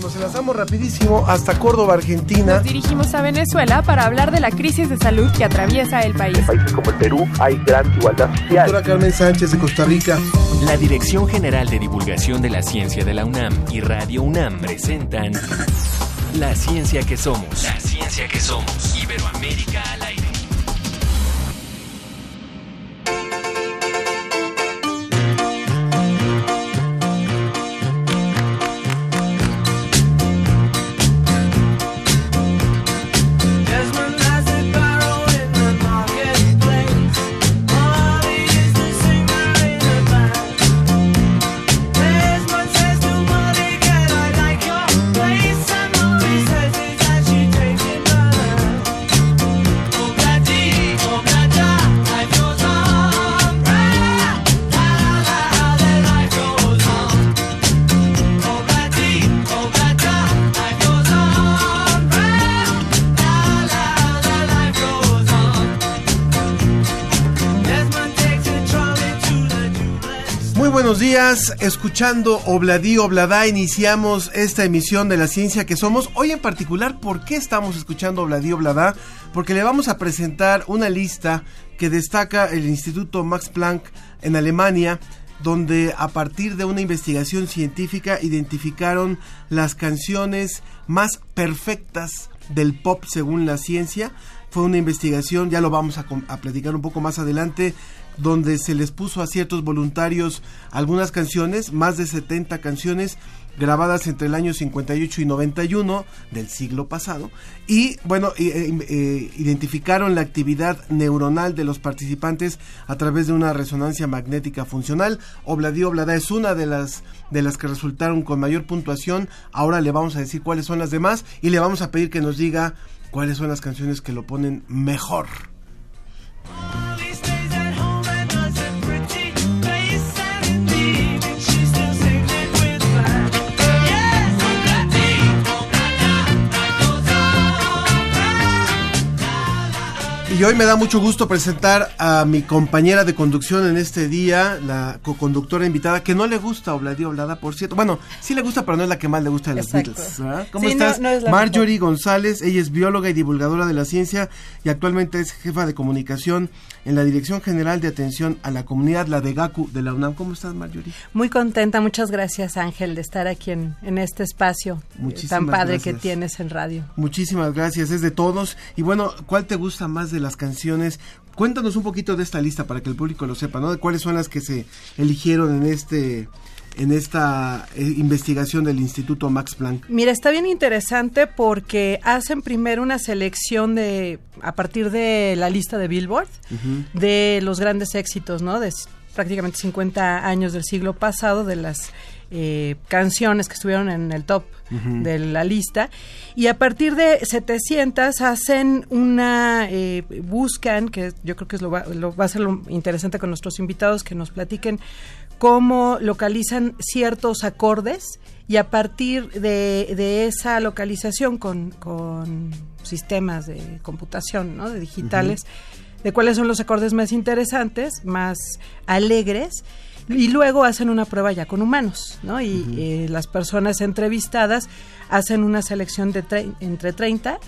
Nos enlazamos rapidísimo hasta Córdoba, Argentina. Nos dirigimos a Venezuela para hablar de la crisis de salud que atraviesa el país. En países como el Perú hay gran igualdad social. Doctora Carmen Sánchez de Costa Rica. La Dirección General de Divulgación de la Ciencia de la UNAM y Radio UNAM presentan La Ciencia que Somos. La Ciencia que Somos. Iberoamérica al aire. Escuchando Obladí Obladá, iniciamos esta emisión de la ciencia que somos. Hoy en particular, ¿por qué estamos escuchando Obladí Obladá? Porque le vamos a presentar una lista que destaca el Instituto Max Planck en Alemania, donde a partir de una investigación científica identificaron las canciones más perfectas del pop según la ciencia. Fue una investigación, ya lo vamos a platicar un poco más adelante, donde se les puso a ciertos voluntarios algunas canciones, más de 70 canciones grabadas entre el año 58 y 91 del siglo pasado. Y bueno eh, eh, identificaron la actividad neuronal de los participantes a través de una resonancia magnética funcional. Obladi Oblada es una de las de las que resultaron con mayor puntuación. Ahora le vamos a decir cuáles son las demás y le vamos a pedir que nos diga cuáles son las canciones que lo ponen mejor Y hoy me da mucho gusto presentar a mi compañera de conducción en este día, la co-conductora invitada, que no le gusta Obladí Oblada, por cierto. Bueno, sí le gusta, pero no es la que más le gusta de los Beatles. ¿Cómo estás? Marjorie González, ella es bióloga y divulgadora de la ciencia y actualmente es jefa de comunicación en la Dirección General de Atención a la Comunidad, la de GACU de la UNAM. ¿Cómo estás, Marjorie? Muy contenta, muchas gracias, Ángel, de estar aquí en, en este espacio tan padre que tienes en radio. Muchísimas gracias, es de todos. Y bueno, ¿cuál te gusta más de las canciones. Cuéntanos un poquito de esta lista para que el público lo sepa, ¿no? De cuáles son las que se eligieron en este en esta eh, investigación del Instituto Max Planck? Mira, está bien interesante porque hacen primero una selección de a partir de la lista de Billboard de los grandes éxitos, ¿no? De prácticamente 50 años del siglo pasado de las eh, canciones que estuvieron en el top de la lista. Y a partir de 700 hacen una eh, buscan que yo creo que es lo va, a ser lo interesante con nuestros invitados que nos platiquen cómo localizan ciertos acordes y a partir de, esa localización con, sistemas de computación, ¿no? de digitales, de cuáles son los acordes más interesantes, más alegres, y luego hacen una prueba ya con humanos, ¿no? Y eh, las personas entrevistadas hacen una selección de entre 30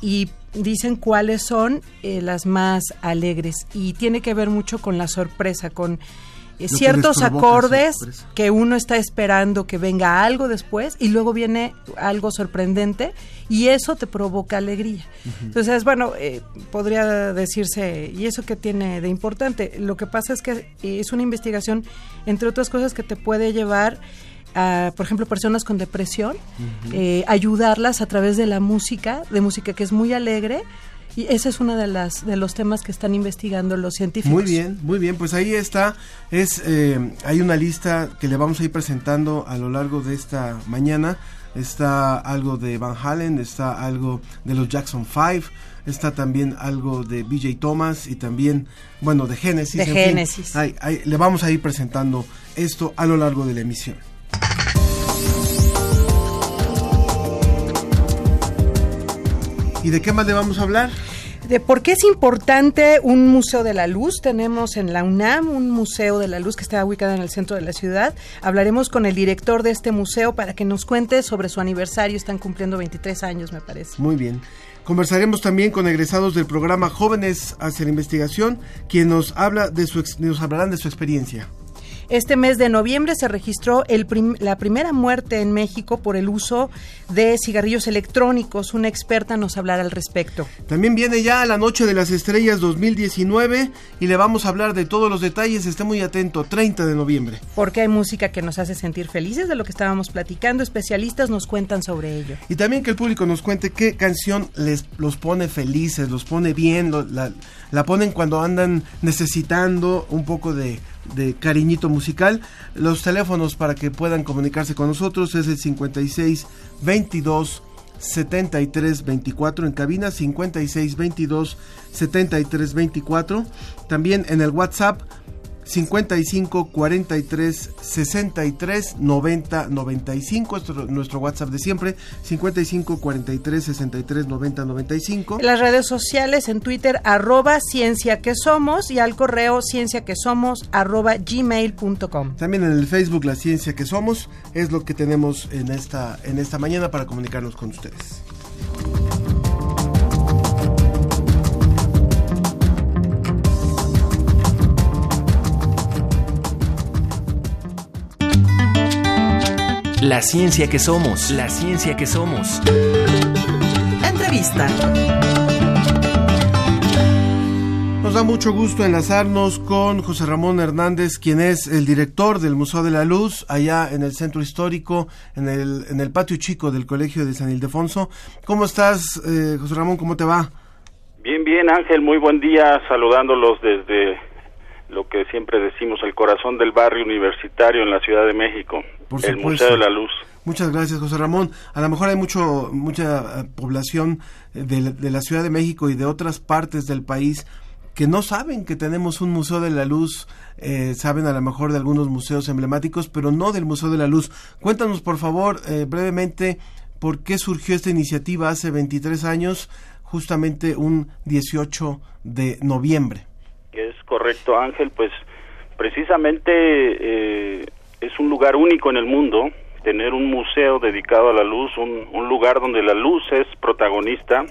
y dicen cuáles son eh, las más alegres. Y tiene que ver mucho con la sorpresa, con ciertos acordes que uno está esperando que venga algo después y luego viene algo sorprendente y eso te provoca alegría. Entonces, bueno, eh, podría decirse, ¿y eso qué tiene de importante? Lo que pasa es que es una investigación, entre otras cosas, que te puede llevar a, por ejemplo, personas con depresión, eh, ayudarlas a través de la música, de música que es muy alegre, y ese es uno de las de los temas que están investigando los científicos. Muy bien, muy bien. Pues ahí está. Es eh, hay una lista que le vamos a ir presentando a lo largo de esta mañana. Está algo de Van Halen, está algo de los Jackson 5, está también algo de BJ Thomas y también, bueno, de Genesis. De Genesis. le vamos a ir presentando esto a lo largo de la emisión. ¿Y de qué más le vamos a hablar? de por qué es importante un museo de la luz. Tenemos en la UNAM un museo de la luz que está ubicado en el centro de la ciudad. Hablaremos con el director de este museo para que nos cuente sobre su aniversario. Están cumpliendo 23 años, me parece. Muy bien. Conversaremos también con egresados del programa Jóvenes hacia la Investigación, quien nos habla de su nos hablarán de su experiencia. Este mes de noviembre se registró el la primera muerte en México por el uso de cigarrillos electrónicos. Una experta nos hablará al respecto. También viene ya la Noche de las Estrellas 2019 y le vamos a hablar de todos los detalles. Esté muy atento, 30 de noviembre. Porque hay música que nos hace sentir felices de lo que estábamos platicando. Especialistas nos cuentan sobre ello. Y también que el público nos cuente qué canción les los pone felices, los pone bien, la, la ponen cuando andan necesitando un poco de de cariñito musical. Los teléfonos para que puedan comunicarse con nosotros es el 56 22 73 24 en cabina 56 22 73 24 también en el WhatsApp 55 43 63 90 95. Esto es nuestro WhatsApp de siempre. 55 43 63 90 95. Las redes sociales en Twitter, arroba ciencia que somos y al correo ciencia que somos arroba gmail.com. También en el Facebook La Ciencia que Somos es lo que tenemos en esta, en esta mañana para comunicarnos con ustedes. La ciencia que somos, la ciencia que somos. Entrevista. Nos da mucho gusto enlazarnos con José Ramón Hernández, quien es el director del Museo de la Luz, allá en el centro histórico, en el, en el patio chico del Colegio de San Ildefonso. ¿Cómo estás, eh, José Ramón? ¿Cómo te va? Bien, bien, Ángel, muy buen día, saludándolos desde lo que siempre decimos, el corazón del barrio universitario en la Ciudad de México, el Museo de la Luz. Muchas gracias, José Ramón. A lo mejor hay mucho, mucha eh, población eh, de, la Ciudad de México y de otras partes del país que no saben que tenemos un Museo de la Luz, eh, saben a lo mejor de algunos museos emblemáticos, pero no del Museo de la Luz. Cuéntanos, por favor, brevemente, por qué surgió esta iniciativa hace 23 años, justamente un 18 de noviembre es correcto, Ángel, pues precisamente eh, es un lugar único en el mundo tener un museo dedicado a la luz, un, un lugar donde la luz es protagonista.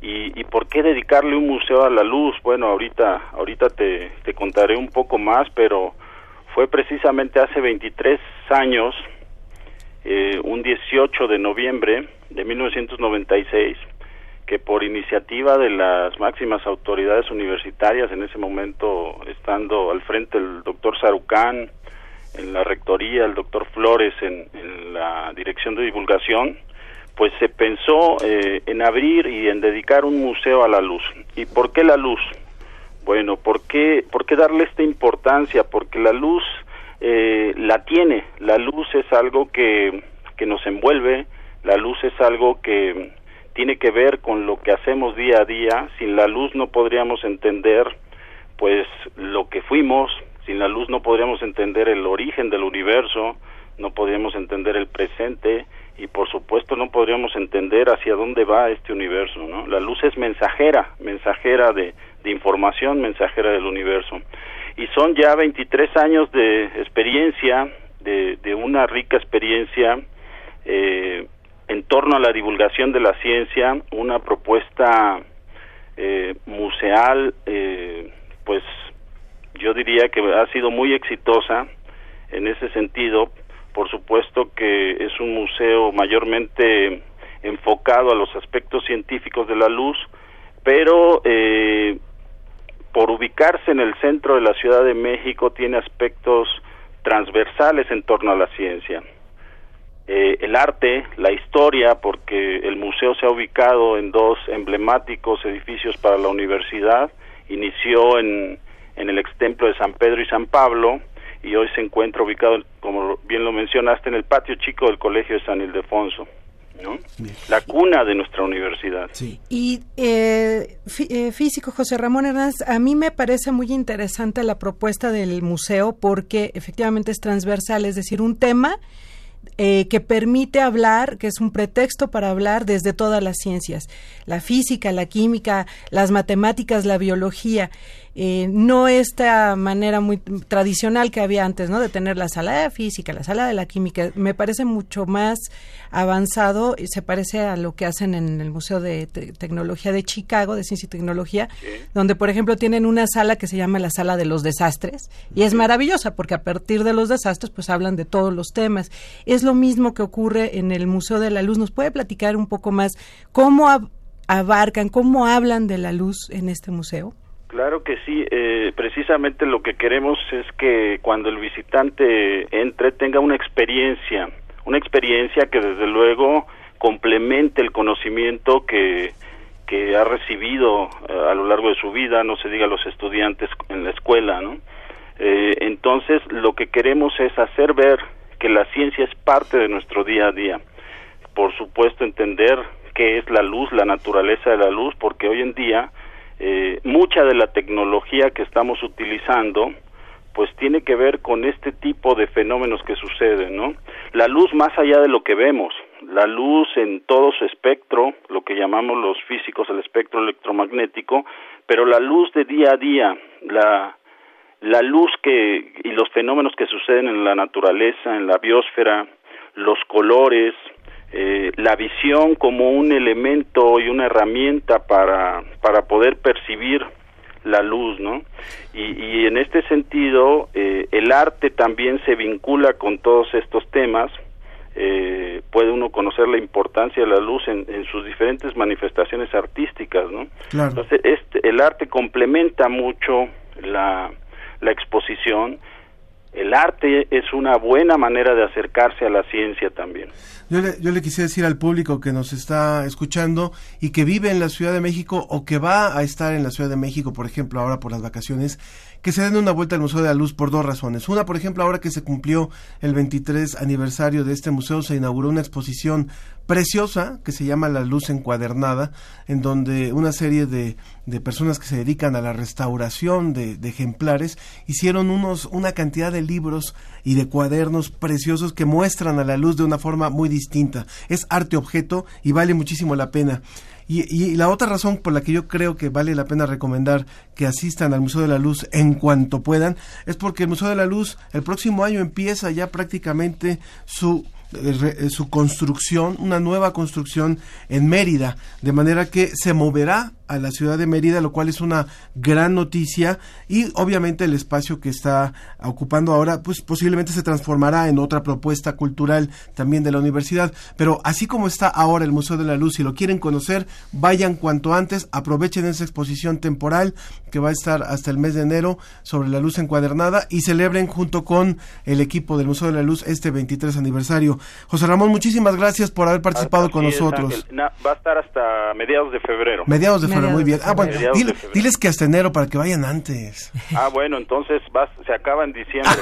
Y, y, por qué dedicarle un museo a la luz? Bueno, ahorita, ahorita te, te contaré un poco más, pero fue precisamente hace 23 años, eh, un 18 de noviembre de 1996, que por iniciativa de las máximas autoridades universitarias, en ese momento estando al frente el doctor Sarucán, en la rectoría, el doctor Flores en, la dirección de divulgación, pues se pensó eh, en abrir y en dedicar un museo a la luz. ¿Y por qué la luz? Bueno, ¿por qué, por qué darle esta importancia? Porque la luz eh, la tiene, la luz es algo que, que nos envuelve, la luz es algo que tiene que ver con lo que hacemos día a día. Sin la luz no podríamos entender pues lo que fuimos, sin la luz no podríamos entender el origen del universo, no podríamos entender el presente y por supuesto no podríamos entender hacia dónde va este universo, ¿no? La luz es mensajera, mensajera de, de información, mensajera del universo. Y son ya 23 años de experiencia, de, de una rica experiencia eh, en torno a la divulgación de la ciencia, una propuesta eh, museal, eh, pues yo diría que ha sido muy exitosa en ese sentido. Por supuesto que es un museo mayormente enfocado a los aspectos científicos de la luz, pero eh, por ubicarse en el centro de la Ciudad de México tiene aspectos transversales en torno a la ciencia. Eh, el arte, la historia, porque el museo se ha ubicado en dos emblemáticos edificios para la universidad, inició en, en el ex templo de San Pedro y San Pablo y hoy se encuentra ubicado, como bien lo mencionaste, en el patio chico del Colegio de San Ildefonso. ¿no? La cuna de nuestra universidad. Y eh, eh, físico José Ramón Hernández, a mí me parece muy interesante la propuesta del museo porque efectivamente es transversal, es decir, un tema eh, que permite hablar, que es un pretexto para hablar desde todas las ciencias, la física, la química, las matemáticas, la biología. Eh, no esta manera muy tradicional que había antes, ¿no? De tener la sala de física, la sala de la química. Me parece mucho más avanzado y se parece a lo que hacen en el Museo de Tecnología de Chicago, de Ciencia y Tecnología, donde, por ejemplo, tienen una sala que se llama la sala de los desastres y es maravillosa porque a partir de los desastres, pues hablan de todos los temas. Es lo mismo que ocurre en el Museo de la Luz. ¿Nos puede platicar un poco más cómo abarcan, cómo hablan de la luz en este museo? Claro que sí, eh, precisamente lo que queremos es que cuando el visitante entre tenga una experiencia, una experiencia que desde luego complemente el conocimiento que, que ha recibido eh, a lo largo de su vida, no se diga los estudiantes en la escuela, ¿no? Eh, entonces lo que queremos es hacer ver que la ciencia es parte de nuestro día a día. Por supuesto entender qué es la luz, la naturaleza de la luz, porque hoy en día eh, mucha de la tecnología que estamos utilizando pues tiene que ver con este tipo de fenómenos que suceden, ¿no? La luz más allá de lo que vemos, la luz en todo su espectro, lo que llamamos los físicos el espectro electromagnético, pero la luz de día a día, la la luz que y los fenómenos que suceden en la naturaleza, en la biosfera, los colores, eh, la visión como un elemento y una herramienta para, para poder percibir la luz, ¿no? Y, en este sentido, eh, el arte también se vincula con todos estos temas. Eh, puede uno conocer la importancia de la luz en, sus diferentes manifestaciones artísticas, ¿no? Entonces, este, el arte complementa mucho la, la exposición. El arte es una buena manera de acercarse a la ciencia también. Yo le, yo le quisiera decir al público que nos está escuchando y que vive en la Ciudad de México o que va a estar en la Ciudad de México, por ejemplo, ahora por las vacaciones, que se den una vuelta al Museo de la Luz por dos razones. Una, por ejemplo, ahora que se cumplió el 23 aniversario de este museo, se inauguró una exposición preciosa que se llama La Luz Encuadernada, en donde una serie de, de personas que se dedican a la restauración de, de, ejemplares hicieron unos, una cantidad de libros y de cuadernos preciosos que muestran a la luz de una forma muy distinta. Es arte objeto y vale muchísimo la pena. Y, la otra razón por la que yo creo que vale la pena recomendar que asistan al Museo de la Luz en cuanto puedan es porque el Museo de la Luz el próximo año empieza ya prácticamente su eh, su construcción, una nueva construcción en Mérida, de manera que se moverá a la ciudad de Mérida, lo cual es una gran noticia y obviamente el espacio que está ocupando ahora pues posiblemente se transformará en otra propuesta cultural también de la universidad, pero así como está ahora el Museo de la Luz, si lo quieren conocer, vayan cuanto antes, aprovechen esa exposición temporal que va a estar hasta el mes de enero sobre la luz encuadernada y celebren junto con el equipo del Museo de la Luz este 23 aniversario. José Ramón, muchísimas gracias por haber participado con nosotros. va a estar hasta mediados de febrero. Mediados de febrero muy bien. Ah, bueno, diles que hasta enero para que vayan antes. Ah, bueno, entonces se acaba en diciembre.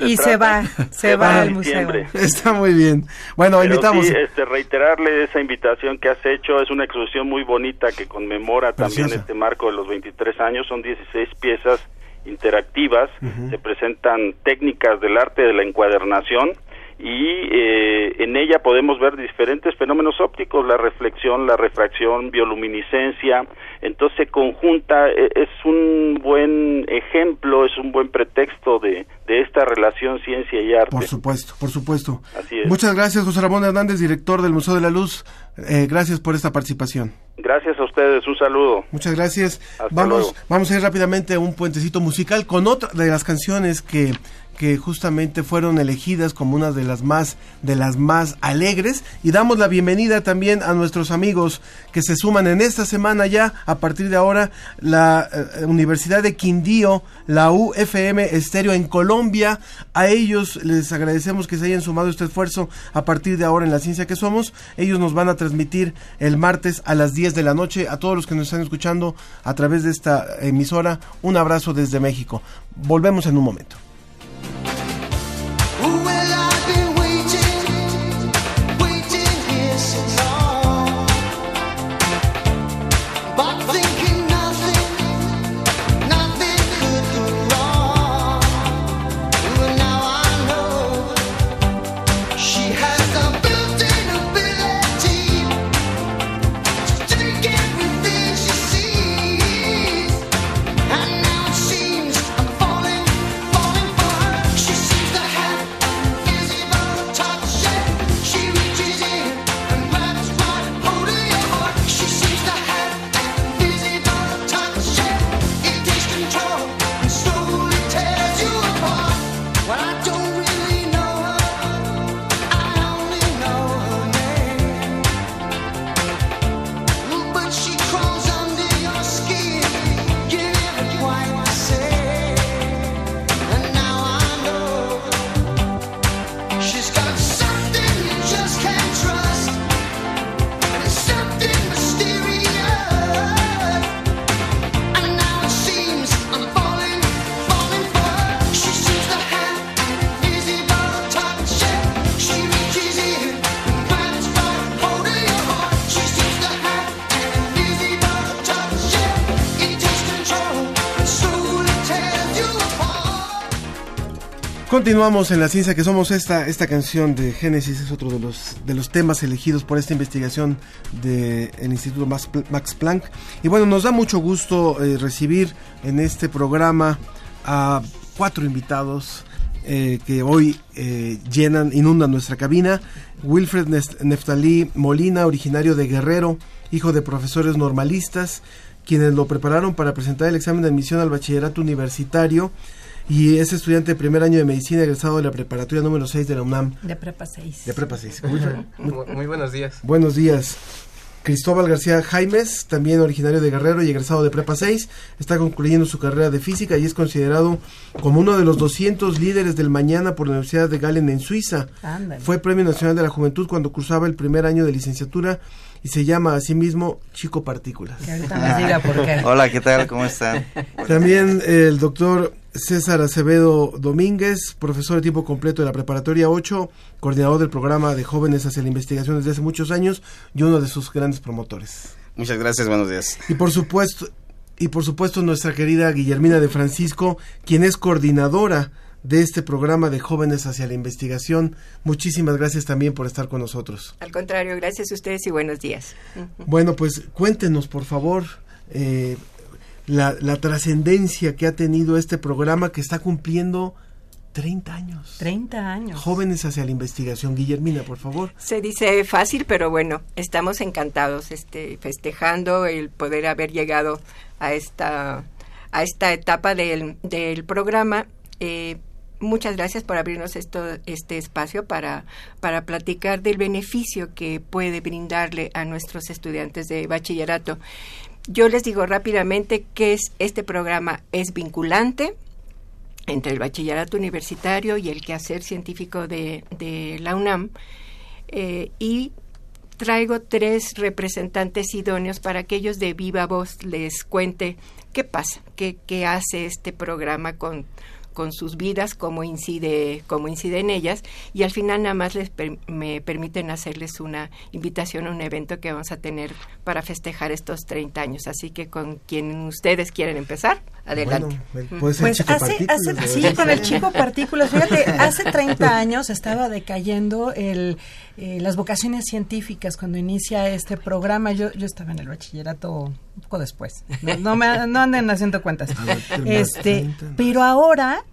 y se va, se va al museo. Está muy bien. Bueno, invitamos. este, reiterarle esa invitación que has hecho. Es una exposición muy bonita que conmemora también este marco de los 23 años. Son 16 piezas interactivas. Se presentan técnicas del arte de la encuadernación y eh, en ella podemos ver diferentes fenómenos ópticos, la reflexión, la refracción, bioluminiscencia, entonces conjunta, e, es un buen ejemplo, es un buen pretexto de, de esta relación ciencia y arte. Por supuesto, por supuesto. Así es. Muchas gracias, José Ramón Hernández, director del Museo de la Luz. Eh, gracias por esta participación. Gracias a ustedes, un saludo. Muchas gracias. vamos, vamos a ir rápidamente a un puentecito musical con otra de las canciones que que justamente fueron elegidas como una de las más de las más alegres y damos la bienvenida también a nuestros amigos que se suman en esta semana ya a partir de ahora la eh, Universidad de Quindío, la UFM Estéreo en Colombia. A ellos les agradecemos que se hayan sumado este esfuerzo a partir de ahora en la ciencia que somos. Ellos nos van a transmitir el martes a las 10 de la noche a todos los que nos están escuchando a través de esta emisora. Un abrazo desde México. Volvemos en un momento. Continuamos en la ciencia que somos. Esta esta canción de Génesis es otro de los de los temas elegidos por esta investigación del Instituto Max, Max, Planck. Y bueno nos da mucho gusto eh, recibir en este programa a cuatro invitados eh, que hoy eh, llenan inundan nuestra cabina. Wilfred Neftalí Molina originario de Guerrero hijo de profesores normalistas quienes lo prepararon para presentar el examen de admisión al bachillerato universitario y es estudiante de primer año de medicina egresado de la preparatoria número 6 de la UNAM. De Prepa 6. De Prepa 6. Muy, muy, buenos días. Buenos días. Cristóbal García Jaimes, también originario de Guerrero y egresado de Prepa 6, está concluyendo su carrera de física y es considerado como uno de los 200 líderes del mañana por la Universidad de Galen en Suiza. Ándale. Fue Premio Nacional de la Juventud cuando cursaba el primer año de licenciatura y se llama a sí mismo Chico Partículas. Que ahorita nos diga por qué. Hola, ¿qué tal? ¿Cómo están? También el doctor César Acevedo Domínguez, profesor de tiempo completo de la Preparatoria 8, coordinador del programa de jóvenes hacia la investigación desde hace muchos años y uno de sus grandes promotores. Muchas gracias, buenos días. Y por supuesto, y por supuesto nuestra querida Guillermina de Francisco, quien es coordinadora de este programa de jóvenes hacia la investigación. Muchísimas gracias también por estar con nosotros. Al contrario, gracias a ustedes y buenos días. Bueno, pues cuéntenos, por favor, eh, la, la trascendencia que ha tenido este programa que está cumpliendo 30 años. 30 años. Jóvenes hacia la investigación. Guillermina, por favor. Se dice fácil, pero bueno, estamos encantados, este, festejando el poder haber llegado a esta, a esta etapa del, del programa. Eh, muchas gracias por abrirnos esto, este espacio para, para platicar del beneficio que puede brindarle a nuestros estudiantes de bachillerato. Yo les digo rápidamente que es este programa. Es vinculante entre el bachillerato universitario y el quehacer científico de, la UNAM eh, y traigo tres representantes idóneos para que ellos de viva voz les cuente qué pasa, qué hace este programa con con sus vidas, cómo incide, cómo incide en ellas, y al final nada más les per, me permiten hacerles una invitación a un evento que vamos a tener para festejar estos 30 años. Así que con quien ustedes quieren empezar, adelante. Bueno, puede ser Pues Chico hace, hace- sí, con el chico partículas. Fíjate, hace 30 años estaba decayendo el, eh, las vocaciones científicas cuando inicia este programa. Yo, yo estaba en el bachillerato un poco después. No, no me, no anden haciendo cuentas. Este, 30. pero ahora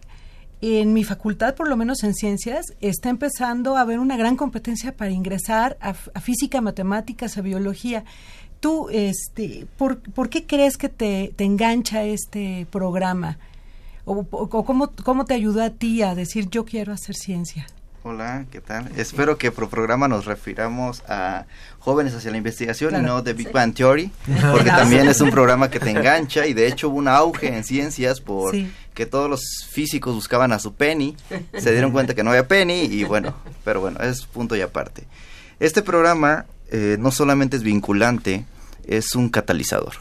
en mi facultad, por lo menos en ciencias, está empezando a haber una gran competencia para ingresar a, a física, matemáticas, a biología. Tú, este, ¿por, por qué crees que te, te engancha este programa? ¿O, o- o cómo, cómo te ayudó a ti a decir yo quiero hacer ciencia? Hola, ¿qué tal? Espero que por programa nos refiramos a jóvenes hacia la investigación Claro. y no de Big Bang Theory, porque también es un programa que te engancha y de hecho hubo un auge en ciencias por Sí. que todos los físicos buscaban a su Penny, se dieron cuenta que no había Penny y bueno, pero bueno, es punto y aparte. Este programa eh, no solamente es vinculante, es un catalizador.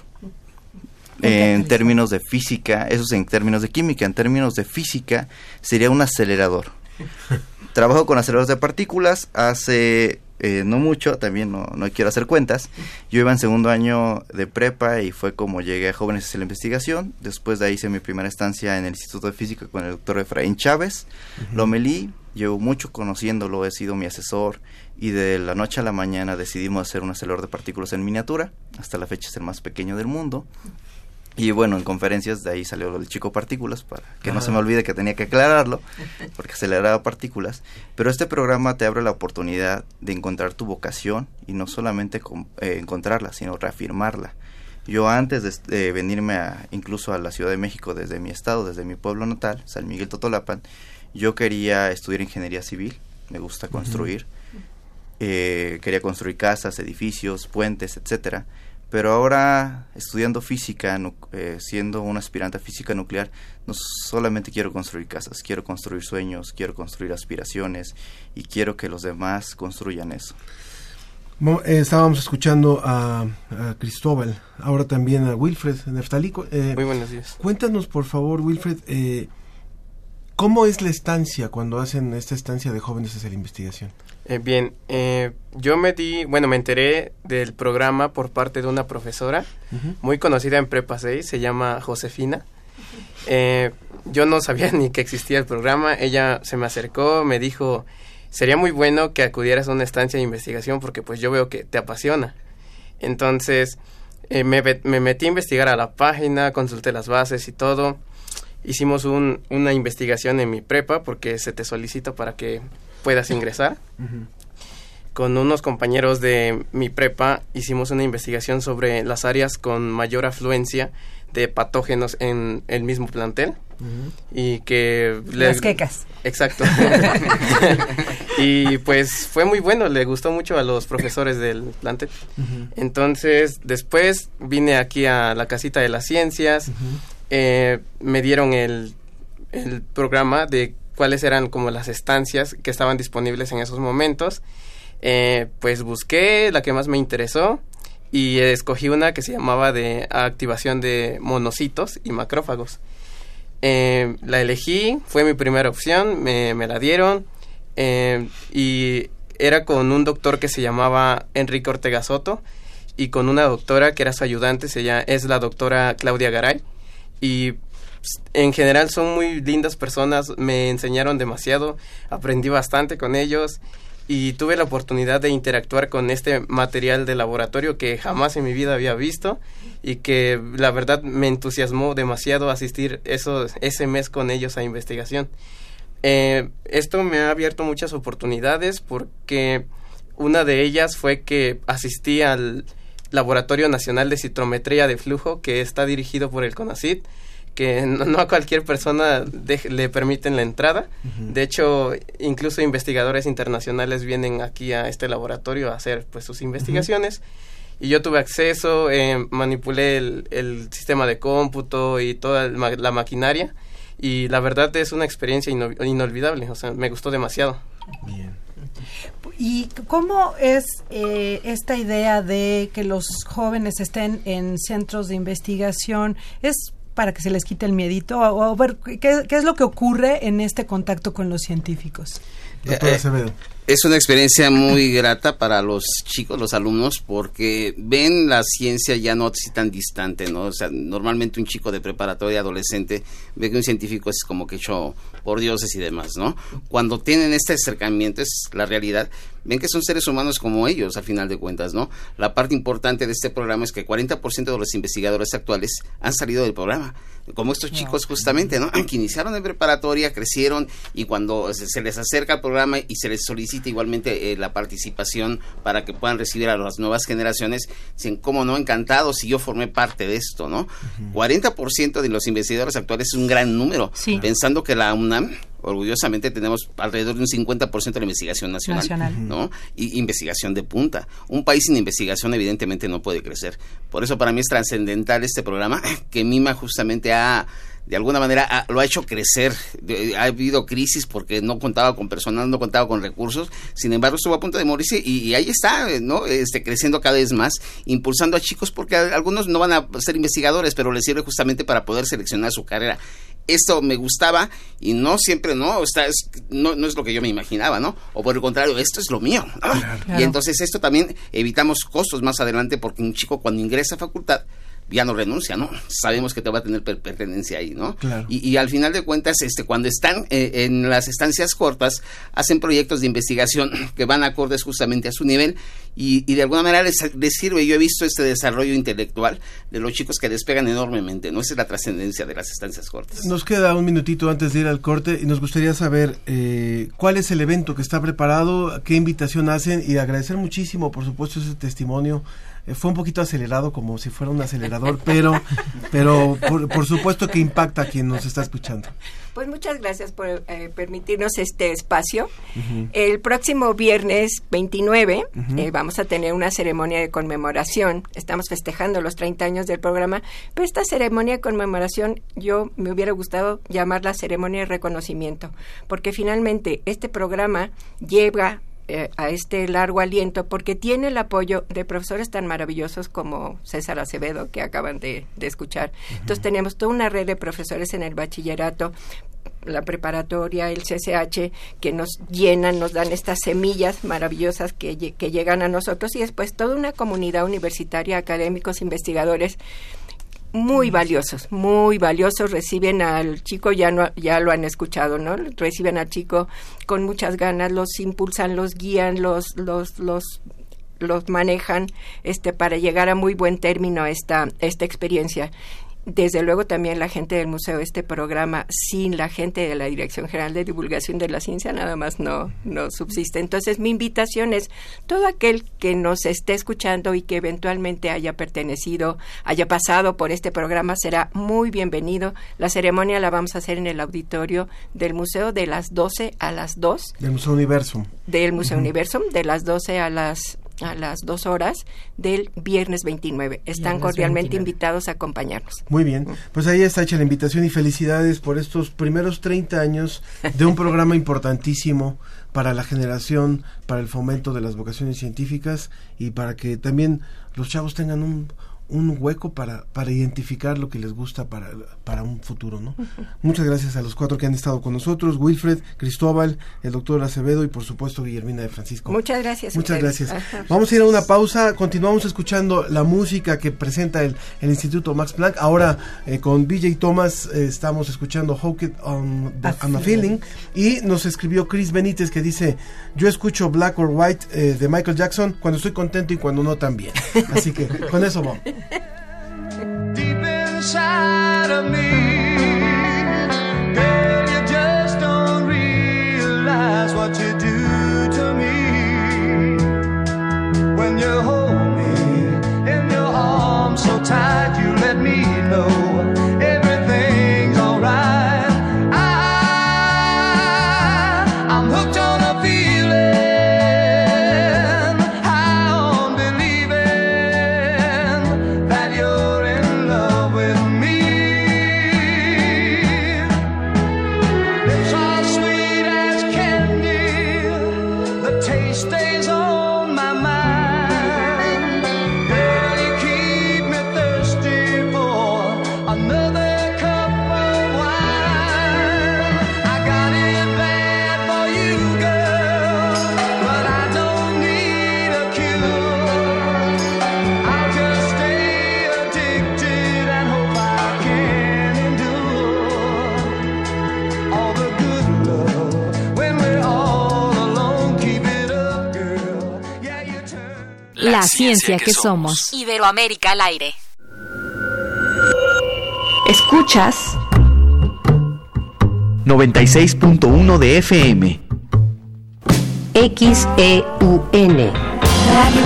En catalizador. términos de física, eso es en términos de química, en términos de física sería un acelerador. Trabajo con aceleradores de partículas hace eh, no mucho, también no, no quiero hacer cuentas. Yo iba en segundo año de prepa y fue como llegué a Jóvenes hacia la Investigación. Después de ahí hice mi primera estancia en el Instituto de Física con el doctor Efraín Chávez. Lomelí, llevo mucho conociéndolo, he sido mi asesor y de la noche a la mañana decidimos hacer un acelerador de partículas en miniatura. Hasta la fecha es el más pequeño del mundo. Y bueno, en conferencias de ahí salió del chico partículas, para que no se me olvide que tenía que aclararlo, porque aceleraba partículas. Pero este programa te abre la oportunidad de encontrar tu vocación y no solamente eh, encontrarla, sino reafirmarla. Yo antes de, de venirme a, incluso a la Ciudad de México desde mi estado, desde mi pueblo natal, San Miguel Totolapan, yo quería estudiar ingeniería civil, me gusta construir, eh, quería construir casas, edificios, puentes, etcétera. Pero ahora, estudiando física, nu- eh, siendo un aspirante a física nuclear, no solamente quiero construir casas, quiero construir sueños, quiero construir aspiraciones y quiero que los demás construyan eso. Eh, estábamos escuchando a, a Cristóbal, ahora también a Wilfred Neftalí. Eh, Muy buenos días. Cuéntanos, por favor, Wilfred, eh, ¿cómo es la estancia cuando hacen esta estancia de jóvenes hacia la investigación? Eh, bien, eh, yo me di, bueno, me enteré del programa por parte de una profesora muy conocida en Prepa 6, se llama Josefina. Eh, yo no sabía ni que existía el programa. Ella se me acercó, me dijo, sería muy bueno que acudieras a una estancia de investigación porque pues yo veo que te apasiona. Entonces eh, me, me, metí a investigar a la página, consulté las bases y todo. Hicimos un, una investigación en mi prepa porque se te solicita para que puedas ingresar. Con unos compañeros de mi prepa hicimos una investigación sobre las áreas con mayor afluencia de patógenos en el mismo plantel y que las quecas. Exacto. Y pues fue muy bueno le gustó mucho a los profesores del plantel. Entonces después vine aquí a la casita de las ciencias. Eh, me dieron el, el programa de cuáles eran como las estancias que estaban disponibles en esos momentos eh, pues busqué la que más me interesó y escogí una que se llamaba de activación de monocitos y macrófagos. Eh, la elegí, fue mi primera opción, me, la dieron eh, y era con un doctor que se llamaba Enrique Ortega Soto y con una doctora que era su ayudante, se llama, es la doctora Claudia Garay en general son muy lindas personas, me enseñaron demasiado, aprendí bastante con ellos y tuve la oportunidad de interactuar con este material de laboratorio que jamás en mi vida había visto y que la verdad me entusiasmó demasiado asistir eso, ese mes con ellos a investigación. Eh, esto me ha abierto muchas oportunidades porque una de ellas fue que asistí al Laboratorio Nacional de Citrometría de Flujo que está dirigido por el CONACIT que no, a cualquier persona le permiten la entrada. De hecho, incluso investigadores internacionales vienen aquí a este laboratorio a hacer pues sus investigaciones. Y yo tuve acceso, eh, manipulé el, sistema de cómputo y toda la maquinaria. Y la verdad es una experiencia inolvidable, o sea, me gustó demasiado. Bien. ¿Y cómo es eh, esta idea de que los jóvenes estén en centros de investigación? ¿Es para que se les quite el miedito o, ver ¿qué, es lo que ocurre en este contacto con los científicos. Eh, eh, es una experiencia muy grata para los chicos, los alumnos, porque ven la ciencia ya no así tan distante, ¿no? O sea, normalmente un chico de preparatoria, adolescente, ve que un científico es como que hecho por dioses y demás, ¿no? Cuando tienen este acercamiento, es la realidad, ven que son seres humanos como ellos, a final de cuentas, ¿no? La parte importante de este programa es que 40% de los investigadores actuales han salido del programa, como estos chicos justamente, ¿no? Que iniciaron en preparatoria, crecieron y cuando se, les acerca el programa y se les solicita igualmente eh, la participación para que puedan recibir a las nuevas generaciones, dicen, ¿cómo no? Encantados y yo formé parte de esto, ¿no? 40% de los investigadores actuales es un gran número, pensando que la UNAM orgullosamente tenemos alrededor de un 50% de la investigación nacional, ¿no? Y investigación de punta. Un país sin investigación evidentemente no puede crecer. Por eso para mí es trascendental este programa que Mima justamente ha de alguna manera lo ha hecho crecer. Ha habido crisis porque no contaba con personal, no contaba con recursos. Sin embargo, estuvo a punto de morirse y, ahí está, ¿no? Este, creciendo cada vez más, impulsando a chicos porque algunos no van a ser investigadores, pero les sirve justamente para poder seleccionar su carrera esto me gustaba y no siempre no, está, es, no, no es lo que yo me imaginaba, ¿no? O por el contrario, esto es lo mío. Y entonces esto también evitamos costos más adelante porque un chico cuando ingresa a facultad ya no renuncia, ¿no? Sabemos que te va a tener pertenencia ahí, ¿no? Y, al final de cuentas, este, cuando están eh, en las estancias cortas, hacen proyectos de investigación que van acordes justamente a su nivel y, de alguna manera les, sirve. Yo he visto este desarrollo intelectual de los chicos que despegan enormemente, ¿no? Esa es la trascendencia de las estancias cortas. Nos queda un minutito antes de ir al corte y nos gustaría saber eh, cuál es el evento que está preparado, qué invitación hacen y agradecer muchísimo, por supuesto, ese testimonio fue un poquito acelerado como si fuera un acelerador, pero, pero por, supuesto que impacta a quien nos está escuchando. Pues muchas gracias por eh, permitirnos este espacio. El próximo viernes 29 eh, vamos a tener una ceremonia de conmemoración. Estamos festejando los 30 años del programa, pero esta ceremonia de conmemoración yo me hubiera gustado llamarla ceremonia de reconocimiento, porque finalmente este programa lleva eh, a este largo aliento porque tiene el apoyo de profesores tan maravillosos como César Acevedo que acaban de, escuchar. Entonces tenemos toda una red de profesores en el bachillerato la preparatoria, el CCH, que nos llenan, nos dan estas semillas maravillosas que, que llegan a nosotros y después toda una comunidad universitaria, académicos, investigadores muy valiosos, muy valiosos. Reciben al chico, ya no, ya lo han escuchado, ¿no? Reciben al chico con muchas ganas, los impulsan, los guían, los, los, los los manejan este para llegar a muy buen término esta esta experiencia desde luego también la gente del museo, este programa sin la gente de la Dirección General de Divulgación de la Ciencia nada más no, no subsiste. Entonces mi invitación es todo aquel que nos esté escuchando y que eventualmente haya pertenecido, haya pasado por este programa será muy bienvenido. La ceremonia la vamos a hacer en el auditorio del museo de las 12 a las 2. Del Museo Universum. Del Museo Universum, de las 12 a las a las dos horas del viernes 29. Están cordialmente invitados a acompañarnos. Muy bien, pues ahí está hecha la invitación y felicidades por estos primeros 30 años de un programa importantísimo para la generación, para el fomento de las vocaciones científicas y para que también los chavos tengan un, un hueco para, para identificar lo que les gusta para, para un futuro, ¿no? Muchas gracias a los cuatro que han estado con nosotros, Wilfred, Cristóbal, el doctor Acevedo y por supuesto Guillermina de Francisco. Muchas gracias. Muchas gracias. Vamos a ir a una pausa, continuamos escuchando la música que presenta el, el Instituto Max Planck. Ahora eh, con BJ Thomas eh, estamos escuchando Hawked on, on, a Feeling y nos escribió Chris Benítez que dice, yo escucho Black or White eh, de Michael Jackson cuando estoy contento y cuando no también. Así que con eso vamos. Inside of me, Que somos. Iberoamérica al aire. Escuchas 96.1 de FM. XEUN. Radio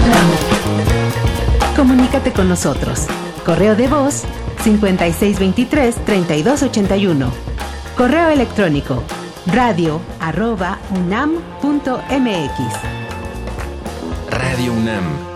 Comunícate con nosotros. Correo de voz 5623-3281. Correo electrónico radio arroba unam.mx. Radio UNAM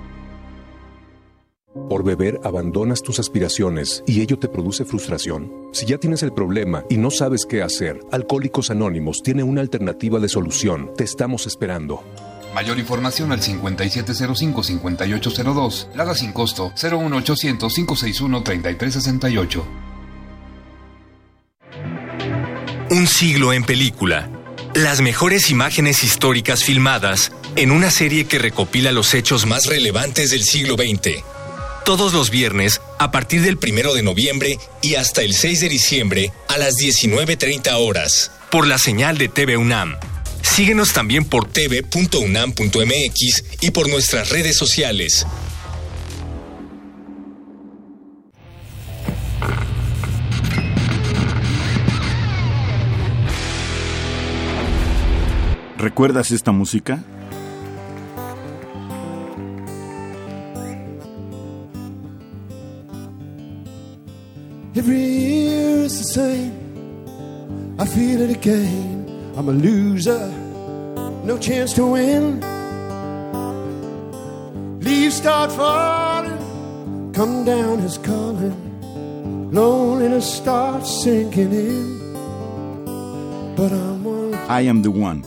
Por beber abandonas tus aspiraciones y ello te produce frustración. Si ya tienes el problema y no sabes qué hacer, Alcohólicos Anónimos tiene una alternativa de solución. Te estamos esperando. Mayor información al 5705-5802. Lada sin costo 01800-561-3368. Un siglo en película. Las mejores imágenes históricas filmadas en una serie que recopila los hechos más relevantes del siglo XX todos los viernes a partir del primero de noviembre y hasta el 6 de diciembre a las 19.30 horas por la señal de TV UNAM. Síguenos también por tv.unam.mx y por nuestras redes sociales. ¿Recuerdas esta música? The same. I feel it again. I'm a loser, no chance to win. Leaves start falling, come down is calling. Loneliness starts sinking in. But I'm one. I am the one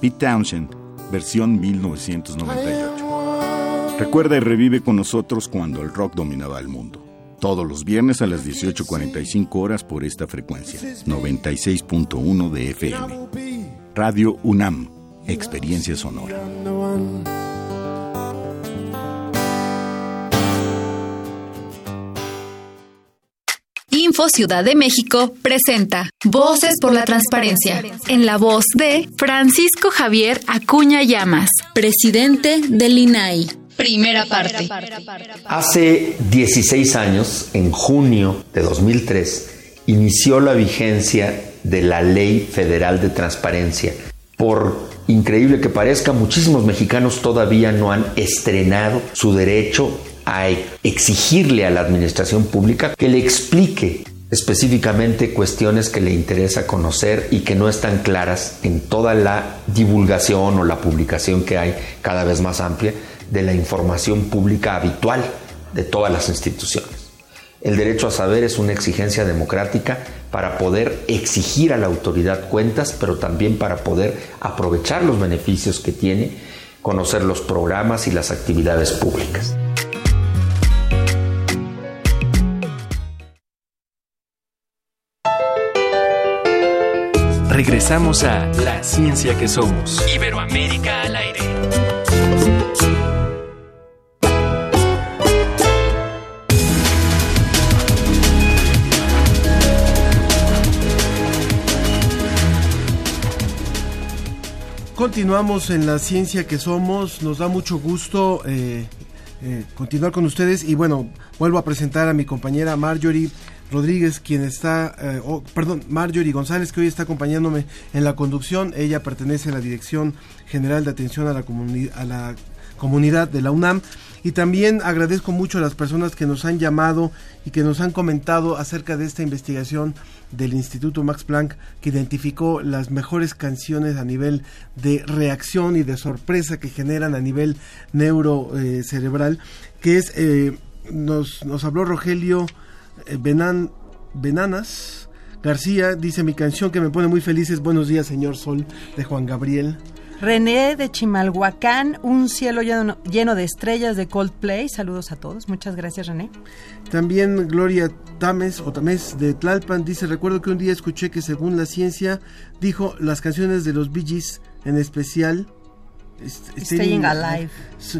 Pete Townshend, versión 1998. Recuerda y revive con nosotros cuando el rock dominaba el mundo. Todos los viernes a las 18.45 horas por esta frecuencia, 96.1 de FM. Radio UNAM, Experiencia Sonora. Info Ciudad de México presenta Voces por la Transparencia, en la voz de Francisco Javier Acuña Llamas, presidente del INAI. Primera parte. Hace 16 años, en junio de 2003, inició la vigencia de la Ley Federal de Transparencia. Por increíble que parezca, muchísimos mexicanos todavía no han estrenado su derecho a exigirle a la administración pública que le explique específicamente cuestiones que le interesa conocer y que no están claras en toda la divulgación o la publicación que hay cada vez más amplia de la información pública habitual de todas las instituciones. El derecho a saber es una exigencia democrática para poder exigir a la autoridad cuentas, pero también para poder aprovechar los beneficios que tiene conocer los programas y las actividades públicas. Regresamos a La Ciencia que Somos. Iberoamérica al aire. Continuamos en la ciencia que somos, nos da mucho gusto eh, eh, continuar con ustedes y bueno, vuelvo a presentar a mi compañera Marjorie Rodríguez, quien está, eh, perdón, Marjorie González, que hoy está acompañándome en la conducción. Ella pertenece a la Dirección General de Atención a la, a la Comunidad de la UNAM. Y también agradezco mucho a las personas que nos han llamado y que nos han comentado acerca de esta investigación del Instituto Max Planck que identificó las mejores canciones a nivel de reacción y de sorpresa que generan a nivel neurocerebral, que es, eh, nos, nos habló Rogelio eh, Benan, Benanas García, dice mi canción que me pone muy feliz es Buenos días señor Sol de Juan Gabriel. René de Chimalhuacán, un cielo lleno, de estrellas de Coldplay. Saludos a todos. Muchas gracias, René. También Gloria Tames o Tames de Tlalpan dice, recuerdo que un día escuché que según la ciencia dijo las canciones de los Bee Gees en especial Staying Alive.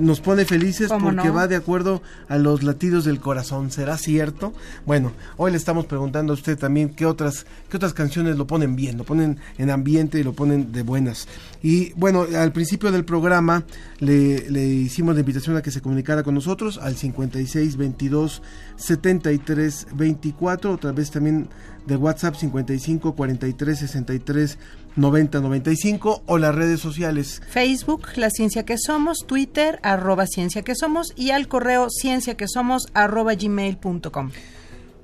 Nos pone felices porque va de acuerdo a los latidos del corazón. ¿Será cierto? Bueno, hoy le estamos preguntando a usted también qué otras, qué otras canciones lo ponen bien, lo ponen en ambiente y lo ponen de buenas. Y bueno, al principio del programa le, le hicimos la invitación a que se comunicara con nosotros al 56 22 73 24, otra vez también de WhatsApp 55 43 63 90 95 o las redes sociales. Facebook, La Ciencia que Somos, Twitter, arroba Ciencia que Somos y al correo ciencia que somos arroba gmail.com.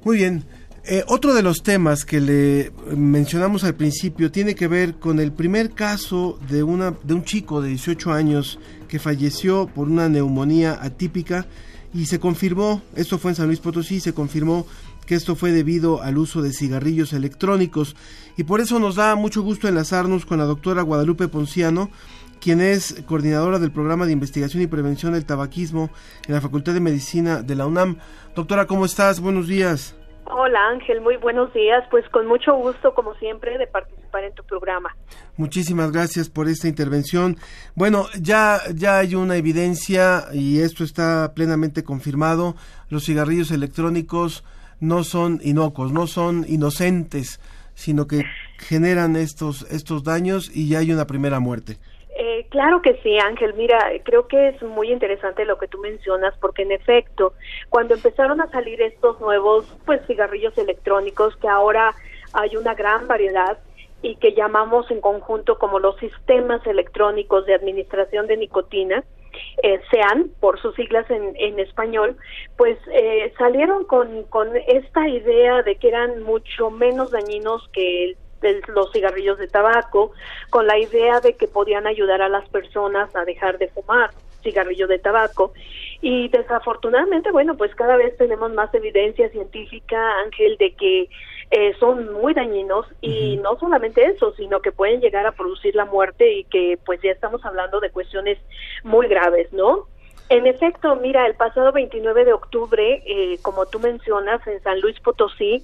Muy bien. Eh, otro de los temas que le mencionamos al principio tiene que ver con el primer caso de, una, de un chico de 18 años que falleció por una neumonía atípica y se confirmó, esto fue en San Luis Potosí, se confirmó que esto fue debido al uso de cigarrillos electrónicos y por eso nos da mucho gusto enlazarnos con la doctora Guadalupe Ponciano, quien es coordinadora del programa de investigación y prevención del tabaquismo en la Facultad de Medicina de la UNAM. Doctora, ¿cómo estás? Buenos días. Hola Ángel, muy buenos días. Pues con mucho gusto, como siempre, de participar en tu programa. Muchísimas gracias por esta intervención. Bueno, ya, ya hay una evidencia y esto está plenamente confirmado. Los cigarrillos electrónicos no son inocuos, no son inocentes, sino que generan estos, estos daños y ya hay una primera muerte. Eh, claro que sí, Ángel. Mira, creo que es muy interesante lo que tú mencionas, porque en efecto, cuando empezaron a salir estos nuevos, pues, cigarrillos electrónicos, que ahora hay una gran variedad y que llamamos en conjunto como los sistemas electrónicos de administración de nicotina, eh, SEAN, por sus siglas en, en español, pues eh, salieron con, con esta idea de que eran mucho menos dañinos que el los cigarrillos de tabaco, con la idea de que podían ayudar a las personas a dejar de fumar cigarrillo de tabaco. Y desafortunadamente, bueno, pues cada vez tenemos más evidencia científica, Ángel, de que eh, son muy dañinos y no solamente eso, sino que pueden llegar a producir la muerte y que pues ya estamos hablando de cuestiones muy graves, ¿no? En efecto, mira, el pasado 29 de octubre, eh, como tú mencionas, en San Luis Potosí,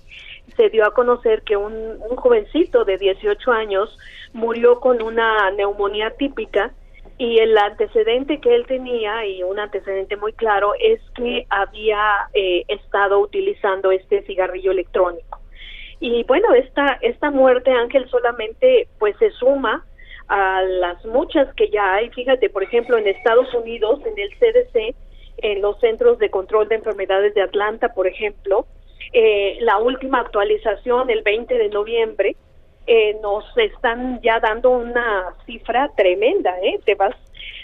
se dio a conocer que un, un jovencito de 18 años murió con una neumonía típica y el antecedente que él tenía, y un antecedente muy claro, es que había eh, estado utilizando este cigarrillo electrónico. Y bueno, esta, esta muerte, Ángel, solamente pues se suma a las muchas que ya hay. Fíjate, por ejemplo, en Estados Unidos, en el CDC, en los Centros de Control de Enfermedades de Atlanta, por ejemplo, eh, la última actualización, el 20 de noviembre, eh, nos están ya dando una cifra tremenda, ¿eh? Te vas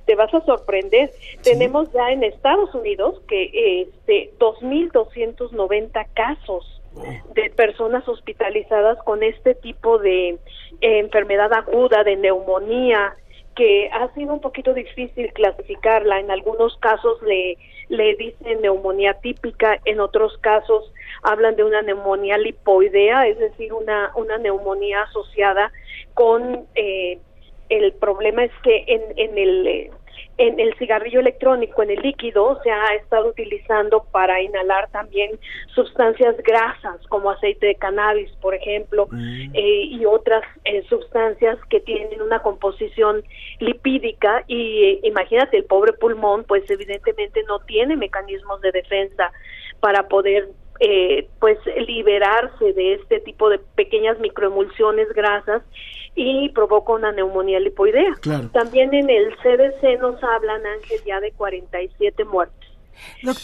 te vas a sorprender. Tenemos ya en Estados Unidos que este 2290 casos de personas hospitalizadas con este tipo de eh, enfermedad aguda, de neumonía, que ha sido un poquito difícil clasificarla. En algunos casos le, le dicen neumonía típica, en otros casos hablan de una neumonía lipoidea, es decir, una, una neumonía asociada con eh, el problema es que en, en el eh, en el cigarrillo electrónico, en el líquido, se ha estado utilizando para inhalar también sustancias grasas como aceite de cannabis, por ejemplo, eh, y otras eh, sustancias que tienen una composición lipídica. Y eh, imagínate, el pobre pulmón pues evidentemente no tiene mecanismos de defensa para poder eh, pues liberarse de este tipo de pequeñas microemulsiones grasas y provoca una neumonía lipoidea. También en el CDC nos hablan, Ángel, ya de 47 muertes.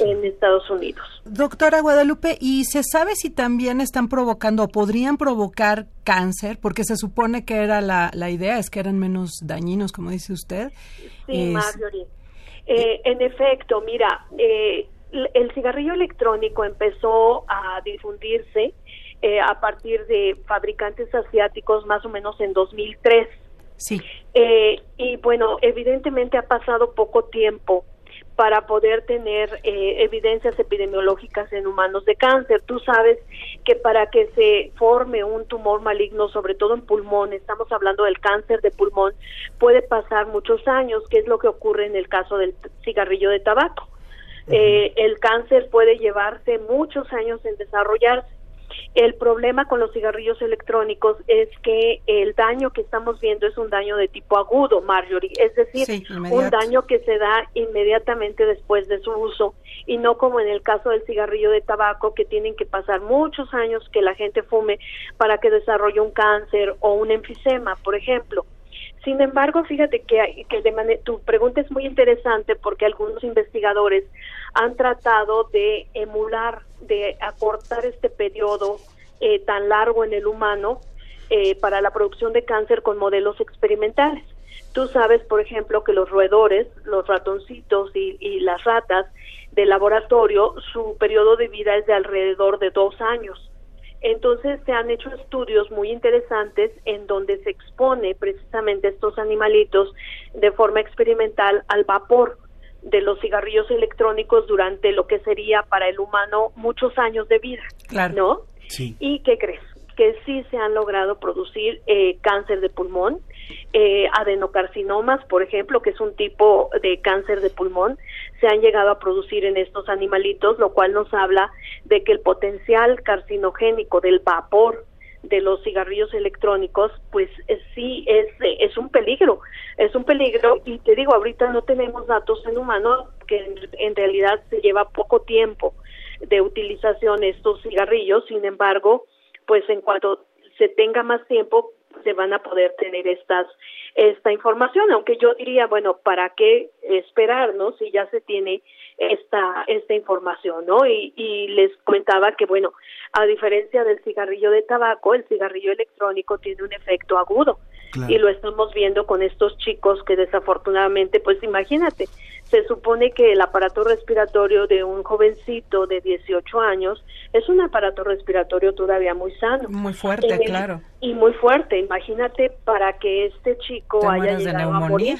en Estados Unidos. Doctora Guadalupe, ¿y se sabe si también están provocando o podrían provocar cáncer? Porque se supone que era la, la idea, es que eran menos dañinos, como dice usted. Sí, Marjorie. Eh, en efecto, mira, eh, el cigarrillo electrónico empezó a difundirse eh, a partir de fabricantes asiáticos más o menos en 2003. Sí. Eh, y bueno, evidentemente ha pasado poco tiempo para poder tener eh, evidencias epidemiológicas en humanos de cáncer. Tú sabes que para que se forme un tumor maligno, sobre todo en pulmón, estamos hablando del cáncer de pulmón, puede pasar muchos años, que es lo que ocurre en el caso del cigarrillo de tabaco. el cáncer puede llevarse muchos años en desarrollarse el problema con los cigarrillos electrónicos es que el daño que estamos viendo es un daño de tipo agudo, Marjorie, es decir, un daño que se da inmediatamente después de su uso. Y no como en el caso del cigarrillo de tabaco que tienen que pasar muchos años que la gente fume para que desarrolle un cáncer o un enfisema, por ejemplo. Sin embargo, fíjate que, que de tu pregunta es muy interesante porque algunos investigadores han tratado de emular, de acortar este periodo eh, tan largo en el humano eh, para la producción de cáncer con modelos experimentales. Tú sabes, por ejemplo, que los roedores, los ratoncitos y, y las ratas de laboratorio, su periodo de vida es de alrededor de dos años. Entonces se han hecho estudios muy interesantes en donde se expone precisamente estos animalitos de forma experimental al vapor de los cigarrillos electrónicos durante lo que sería para el humano muchos años de vida, ¿no? Sí. ¿Y qué crees? Que sí se han logrado producir eh, cáncer de pulmón, eh, adenocarcinomas, por ejemplo, que es un tipo de cáncer de pulmón, se han llegado a producir en estos animalitos, lo cual nos habla de que el potencial carcinogénico del vapor de los cigarrillos electrónicos, pues eh, sí es, es un peligro, es un peligro y te digo, ahorita no tenemos datos en humanos que en, en realidad se lleva poco tiempo de utilización estos cigarrillos, sin embargo, pues en cuanto se tenga más tiempo, se van a poder tener estas esta información, aunque yo diría, bueno, ¿para qué esperar, no? Si ya se tiene esta esta información, ¿no? Y, y les comentaba que, bueno, a diferencia del cigarrillo de tabaco, el cigarrillo electrónico tiene un efecto agudo. Y lo estamos viendo con estos chicos que desafortunadamente, pues imagínate, se supone que el aparato respiratorio de un jovencito de 18 años es un aparato respiratorio todavía muy sano. Muy fuerte, claro. Y muy fuerte. Imagínate para que este chico haya llegado a morir.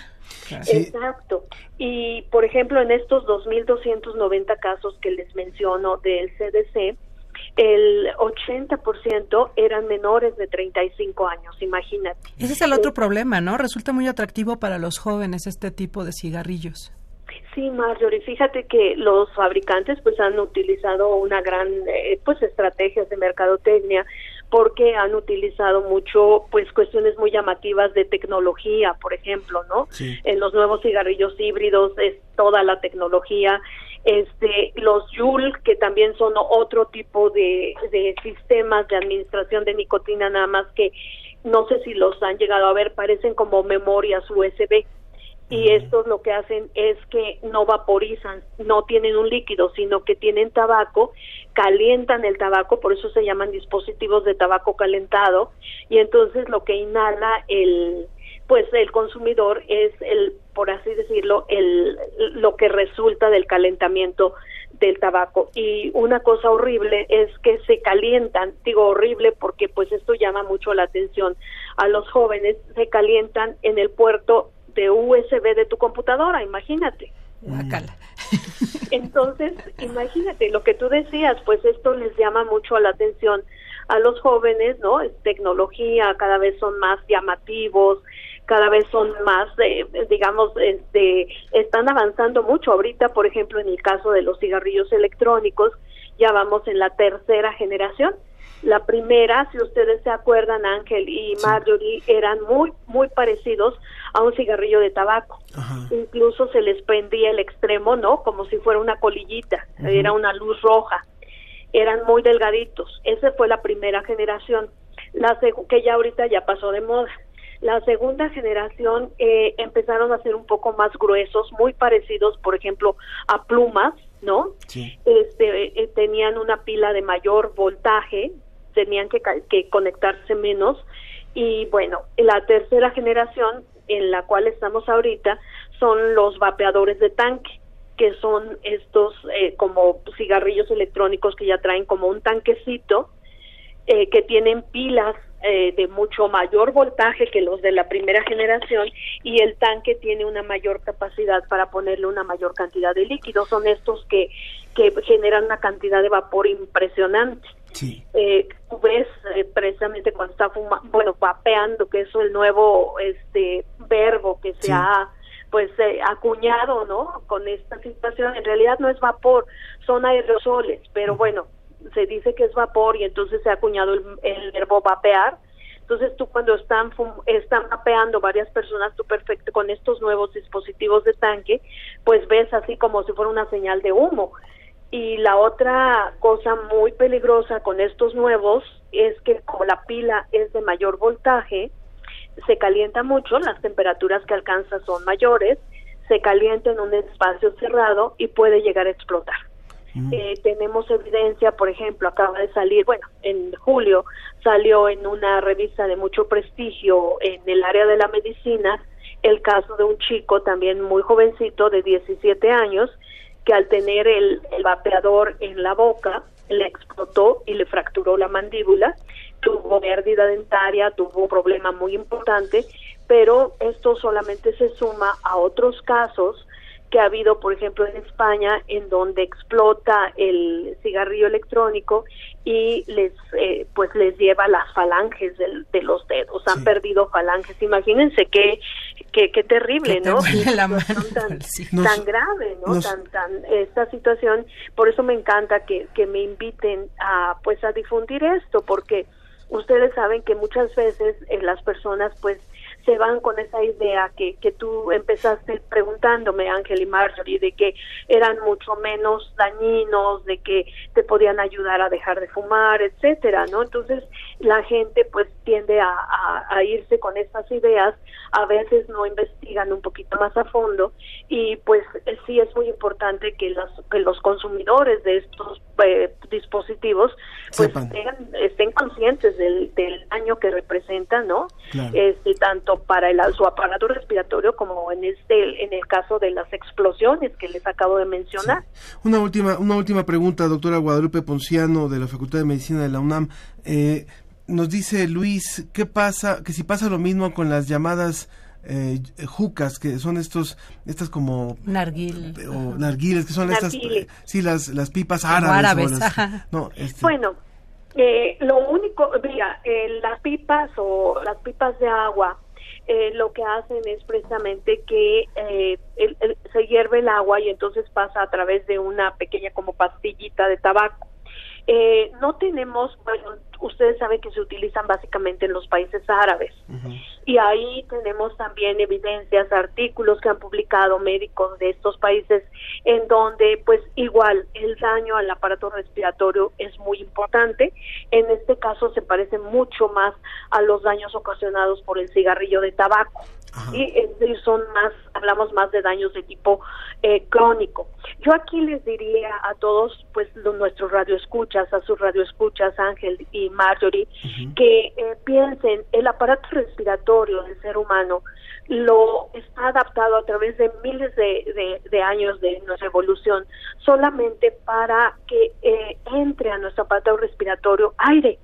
Exacto. Y, por ejemplo, en estos 2.290 casos que les menciono del CDC, el 80% eran menores de 35 años, imagínate. Ese es el otro problema, ¿no? Resulta muy atractivo para los jóvenes este tipo de cigarrillos. Sí, Marjorie, fíjate que los fabricantes pues han utilizado una gran eh, pues estrategias de mercadotecnia porque han utilizado mucho pues cuestiones muy llamativas de tecnología, por ejemplo, ¿no? En los nuevos cigarrillos híbridos es toda la tecnología. Este los Joule que también son otro tipo de, de sistemas de administración de nicotina nada más que no sé si los han llegado a ver parecen como memorias USB y estos lo que hacen es que no vaporizan, no tienen un líquido, sino que tienen tabaco, calientan el tabaco, por eso se llaman dispositivos de tabaco calentado, y entonces lo que inhala el pues el consumidor es el por así decirlo el lo que resulta del calentamiento del tabaco. Y una cosa horrible es que se calientan digo horrible porque pues esto llama mucho la atención a los jóvenes se calientan en el puerto de USB de tu computadora, imagínate. Entonces, imagínate lo que tú decías, pues esto les llama mucho la atención a los jóvenes, ¿no? Es tecnología, cada vez son más llamativos, cada vez son más, eh, digamos, este, están avanzando mucho. Ahorita, por ejemplo, en el caso de los cigarrillos electrónicos, ya vamos en la tercera generación la primera, si ustedes se acuerdan, Ángel y Marjorie eran muy, muy parecidos a un cigarrillo de tabaco. Incluso se les prendía el extremo, ¿no? Como si fuera una colillita, era una luz roja. Eran muy delgaditos. Esa fue la primera generación, la que ya ahorita ya pasó de moda. La segunda generación eh, empezaron a ser un poco más gruesos, muy parecidos, por ejemplo, a plumas, ¿no? Este, eh, tenían una pila de mayor voltaje, tenían que, que conectarse menos y bueno, la tercera generación en la cual estamos ahorita son los vapeadores de tanque que son estos eh, como cigarrillos electrónicos que ya traen como un tanquecito eh, que tienen pilas eh, de mucho mayor voltaje que los de la primera generación y el tanque tiene una mayor capacidad para ponerle una mayor cantidad de líquido. Son estos que, que generan una cantidad de vapor impresionante. Sí. Eh, tú ves eh, precisamente cuando está fumando, bueno, vapeando, que es el nuevo este verbo que se ha pues eh, acuñado, ¿no? Con esta situación, en realidad no es vapor, son aerosoles, pero bueno, se dice que es vapor y entonces se ha acuñado el, el verbo vapear. Entonces tú cuando están están vapeando varias personas, tú perfecto con estos nuevos dispositivos de tanque, pues ves así como si fuera una señal de humo. Y la otra cosa muy peligrosa con estos nuevos es que como la pila es de mayor voltaje, se calienta mucho, las temperaturas que alcanza son mayores, se calienta en un espacio cerrado y puede llegar a explotar. Eh, tenemos evidencia, por ejemplo, acaba de salir, bueno, en julio salió en una revista de mucho prestigio en el área de la medicina el caso de un chico también muy jovencito de 17 años que al tener el, vapeador en la boca le explotó y le fracturó la mandíbula, tuvo pérdida dentaria, tuvo un problema muy importante, pero esto solamente se suma a otros casos que ha habido, por ejemplo, en España, en donde explota el cigarrillo electrónico y les, eh, pues les lleva las falanges de los dedos, han perdido falanges. Imagínense qué, qué, qué terrible, ¿no? tan, grave, ¿no? Tan, tan, esta situación, por eso me encanta que, que me inviten a, pues, a difundir esto, porque ustedes saben que muchas veces eh, las personas, pues, se van con esa idea que, que tú empezaste preguntándome, Ángel y Marjorie, de que eran mucho menos dañinos, de que te podían ayudar a dejar de fumar, etcétera, ¿no? Entonces la gente pues tiende a, a, irse con estas ideas, a veces no investigan un poquito más a fondo y pues sí es muy importante que los, que los consumidores de estos eh, dispositivos pues estén, conscientes del, del daño que representan, ¿no? Este, tanto para el, su aparato respiratorio como en este en el caso de las explosiones que les acabo de mencionar. Una última una última pregunta, doctora Guadalupe Ponciano de la Facultad de Medicina de la UNAM. Eh, nos dice Luis, ¿qué pasa? Que si pasa lo mismo con las llamadas eh, jucas, que son estos, estas como Narguil. o narguiles, que son estas, Narguile. sí, las, las pipas Como árabes. las- no, este, Bueno, eh, lo único, mira, eh, las pipas o las pipas de agua, eh, lo que hacen es precisamente que eh, el- el- se hierve el agua y entonces pasa a través de una pequeña como pastillita de tabaco. Eh, no tenemos, bueno, ustedes saben que se utilizan básicamente en los países árabes y ahí tenemos también evidencias, artículos que han publicado médicos de estos países en donde pues igual el daño al aparato respiratorio es muy importante. En este caso se parece mucho más a los daños ocasionados por el cigarrillo de tabaco. Y es decir, son más, hablamos más de daños de tipo eh, crónico. Yo aquí les diría a todos, pues los, nuestros radioescuchas, a sus radioescuchas, Ángel y Marjorie, que eh, piensen, el aparato respiratorio del ser humano lo está adaptado a través de miles de, de- de años de nuestra evolución solamente para que eh, entre a nuestro aparato respiratorio aire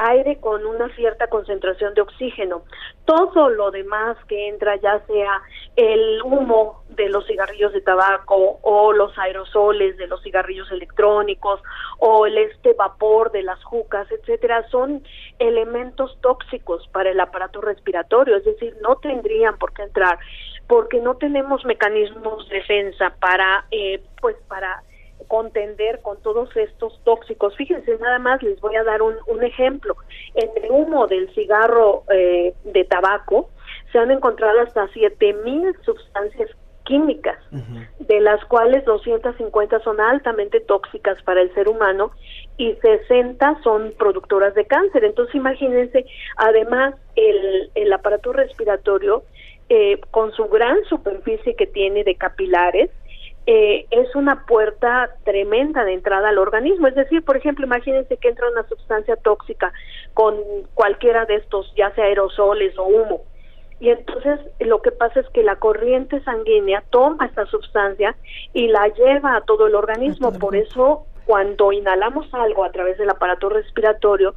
aire con una cierta concentración de oxígeno. Todo lo demás que entra, ya sea el humo de los cigarrillos de tabaco o los aerosoles de los cigarrillos electrónicos o el este vapor de las jucas, etcétera, son elementos tóxicos para el aparato respiratorio, es decir, no tendrían por qué entrar porque no tenemos mecanismos de defensa para eh, pues para contender con todos estos tóxicos. Fíjense, nada más les voy a dar un, un ejemplo. En el humo del cigarro eh, de tabaco se han encontrado hasta 7000 sustancias químicas, de las cuales 250 son altamente tóxicas para el ser humano y 60 son productoras de cáncer. Entonces, imagínense, además, el, el aparato respiratorio, eh, con su gran superficie que tiene de capilares, eh, es una puerta tremenda de entrada al organismo. Es decir, por ejemplo, imagínense que entra una sustancia tóxica con cualquiera de estos, ya sea aerosoles o humo. Y entonces lo que pasa es que la corriente sanguínea toma esta sustancia y la lleva a todo el organismo. Por eso, cuando inhalamos algo a través del aparato respiratorio,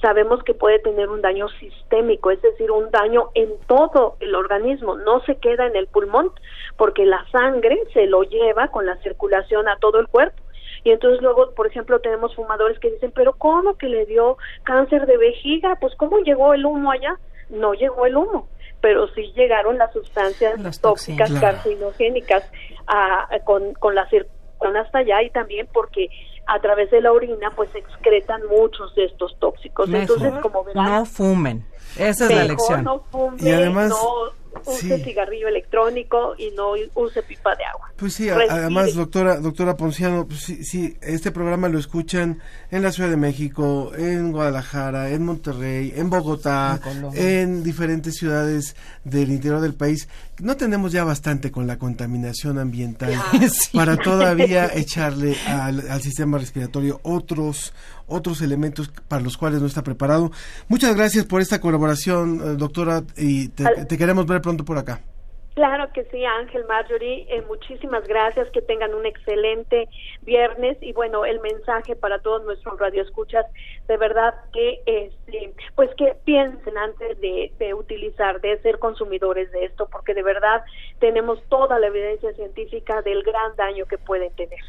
sabemos que puede tener un daño sistémico, es decir, un daño en todo el organismo, no se queda en el pulmón, porque la sangre se lo lleva con la circulación a todo el cuerpo. Y entonces luego, por ejemplo, tenemos fumadores que dicen, pero ¿cómo que le dio cáncer de vejiga? Pues ¿cómo llegó el humo allá? No llegó el humo, pero sí llegaron las sustancias tóxicas. Claro. carcinogénicas a- a- con, con la circulación hasta allá y también porque a través de la orina pues excretan muchos de estos tóxicos. Entonces, como verán, no fumen. Esa es la lección. no fume, Y además, no use sí. cigarrillo electrónico y no use pipa de agua. Pues sí, Respire. además, doctora, doctora Ponciano, pues sí, sí, este programa lo escuchan en la Ciudad de México, en Guadalajara, en Monterrey, en Bogotá, En diferentes ciudades del interior del país. No tenemos ya bastante con la contaminación ambiental Sí. para todavía echarle al, al sistema respiratorio otros otros elementos para los cuales no está preparado. Muchas gracias por esta colaboración, eh, doctora, y te, queremos ver pronto por acá. Claro que sí, Ángel Marjorie, eh, muchísimas gracias, que tengan un excelente viernes y bueno, el mensaje para todos nuestros radioescuchas, de verdad que este, pues que piensen antes de, de utilizar, de ser consumidores de esto, porque de verdad tenemos toda la evidencia científica del gran daño que pueden tener.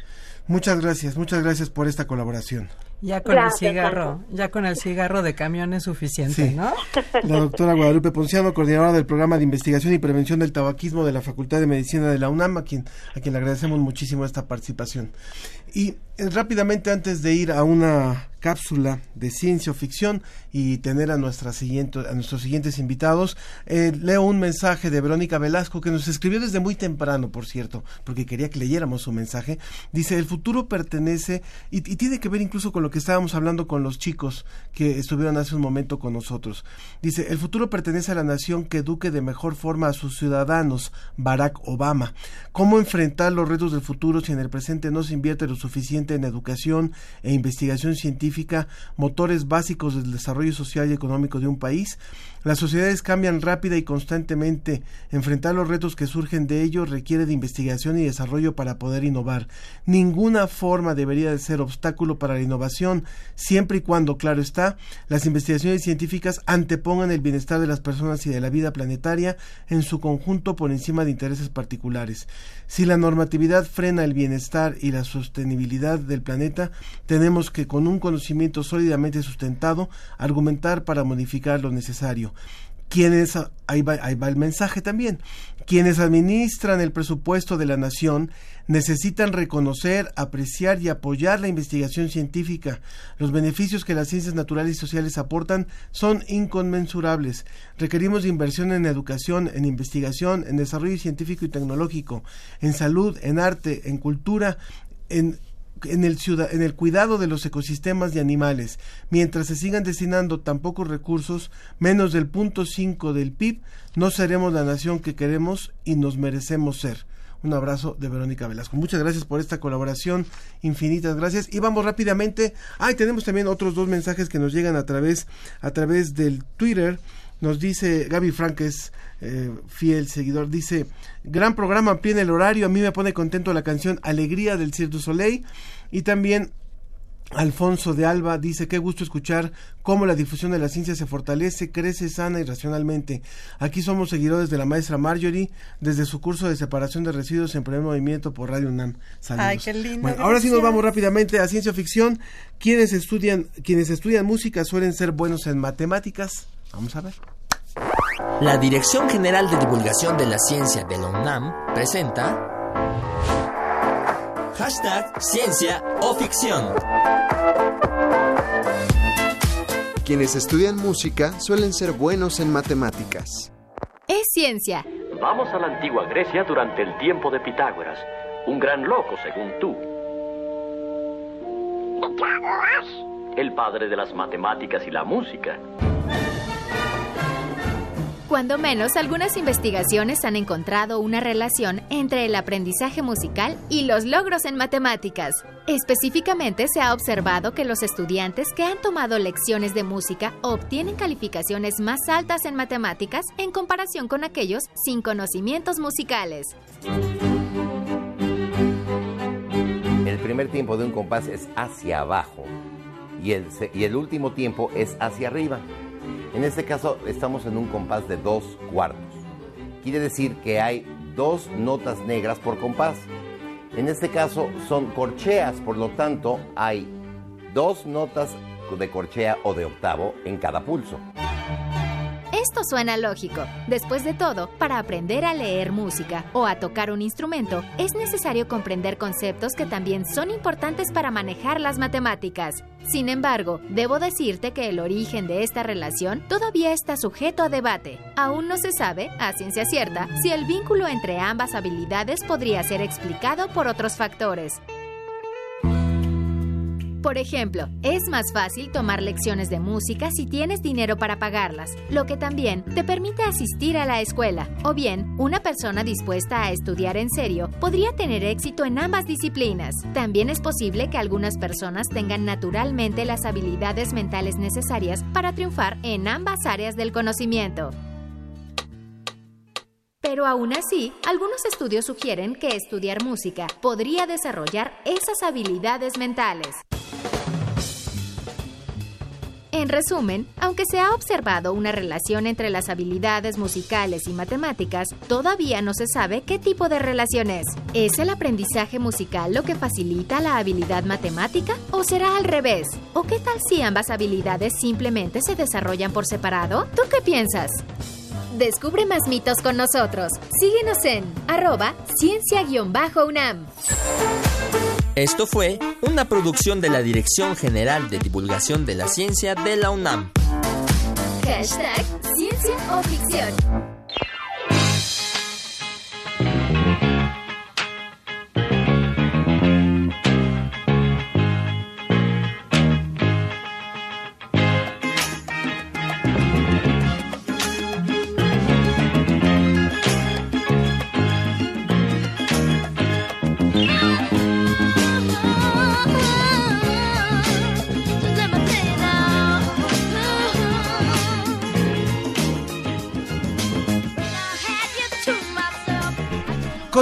Muchas gracias, muchas gracias por esta colaboración. Ya con Gracias, el cigarro, ya con el cigarro de camión es suficiente, Sí. ¿no? La doctora Guadalupe Ponciano, coordinadora del programa de investigación y prevención del tabaquismo de la Facultad de Medicina de la UNAM, a quien, a quien le agradecemos muchísimo esta participación. Y eh, rápidamente, antes de ir a una cápsula de ciencia o ficción y tener a, nuestra siguiente, a nuestros siguientes invitados, eh, leo un mensaje de Verónica Velasco que nos escribió desde muy temprano, por cierto, porque quería que leyéramos su mensaje. Dice, el futuro pertenece, y, tiene que ver incluso con lo que estábamos hablando con los chicos que estuvieron hace un momento con nosotros. Dice, el futuro pertenece a la nación que eduque de mejor forma a sus ciudadanos, Barack Obama. ¿Cómo enfrentar los retos del futuro si en el presente no se invierte suficiente en educación e investigación científica, motores básicos del desarrollo social y económico de un país? Las sociedades cambian rápida y constantemente. Enfrentar los retos que surgen de ello requiere de investigación y desarrollo para poder innovar. Ninguna forma debería de ser obstáculo para la innovación, siempre y cuando, claro está, las investigaciones científicas antepongan el bienestar de las personas y de la vida planetaria en su conjunto por encima de intereses particulares. Si la normatividad frena el bienestar y la sostenibilidad del planeta, tenemos que, con un conocimiento sólidamente sustentado, argumentar para modificar lo necesario quienes, ahí va, ahí va el mensaje también, quienes administran el presupuesto de la nación necesitan reconocer, apreciar y apoyar la investigación científica. Los beneficios que las ciencias naturales y sociales aportan son inconmensurables. Requerimos inversión en educación, en investigación, en desarrollo científico y tecnológico, en salud, en arte, en cultura, en en el, en el cuidado de los ecosistemas y animales. Mientras se sigan destinando tan pocos recursos, menos del punto 5 del PIB, no seremos la nación que queremos y nos merecemos ser. Un abrazo de Verónica Velasco. Muchas gracias por esta colaboración. Infinitas gracias. Y vamos rápidamente. Ah, tenemos también otros dos mensajes que nos llegan a través, a través del Twitter. Nos dice Gaby Franques, eh, fiel seguidor, dice, gran programa, pie en el horario, a mí me pone contento la canción Alegría del Cirque du Soleil. Y también Alfonso de Alba dice, qué gusto escuchar cómo la difusión de la ciencia se fortalece, crece sana y racionalmente. Aquí somos seguidores de la maestra Marjorie desde su curso de separación de residuos en primer movimiento por Radio UNAM. Saludos. Ay, qué lindo. Bueno, ahora sí nos vamos rápidamente a ciencia ficción. Quienes estudian, quienes estudian música suelen ser buenos en matemáticas. Vamos a ver. La Dirección General de Divulgación de la Ciencia de la UNAM presenta Hashtag Ciencia o Ficción. Quienes estudian música suelen ser buenos en matemáticas. Es ciencia. Vamos a la antigua Grecia durante el tiempo de Pitágoras, un gran loco según tú. El padre de las matemáticas y la música. Cuando menos, algunas investigaciones han encontrado una relación entre el aprendizaje musical y los logros en matemáticas. Específicamente se ha observado que los estudiantes que han tomado lecciones de música obtienen calificaciones más altas en matemáticas en comparación con aquellos sin conocimientos musicales. El primer tiempo de un compás es hacia abajo y el, y el último tiempo es hacia arriba. En este caso estamos en un compás de dos cuartos. Quiere decir que hay dos notas negras por compás. En este caso son corcheas, por lo tanto hay dos notas de corchea o de octavo en cada pulso. Esto suena lógico. Después de todo, para aprender a leer música o a tocar un instrumento, es necesario comprender conceptos que también son importantes para manejar las matemáticas. Sin embargo, debo decirte que el origen de esta relación todavía está sujeto a debate. Aún no se sabe, a ciencia cierta, si el vínculo entre ambas habilidades podría ser explicado por otros factores. Por ejemplo, es más fácil tomar lecciones de música si tienes dinero para pagarlas, lo que también te permite asistir a la escuela. O bien, una persona dispuesta a estudiar en serio podría tener éxito en ambas disciplinas. También es posible que algunas personas tengan naturalmente las habilidades mentales necesarias para triunfar en ambas áreas del conocimiento. Pero aún así, algunos estudios sugieren que estudiar música podría desarrollar esas habilidades mentales. En resumen, aunque se ha observado una relación entre las habilidades musicales y matemáticas, todavía no se sabe qué tipo de relación es. ¿Es el aprendizaje musical lo que facilita la habilidad matemática o será al revés? ¿O qué tal si ambas habilidades simplemente se desarrollan por separado? ¿Tú qué piensas? Descubre más mitos con nosotros. Síguenos en arroba ciencia-unam. Esto fue una producción de la Dirección General de Divulgación de la Ciencia de la UNAM. Hashtag Ciencia o Ficción.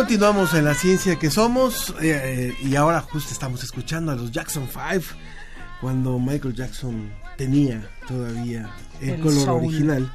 Continuamos en la ciencia que somos eh, y ahora justo estamos escuchando a los Jackson 5 cuando Michael Jackson tenía todavía el, El color soul. original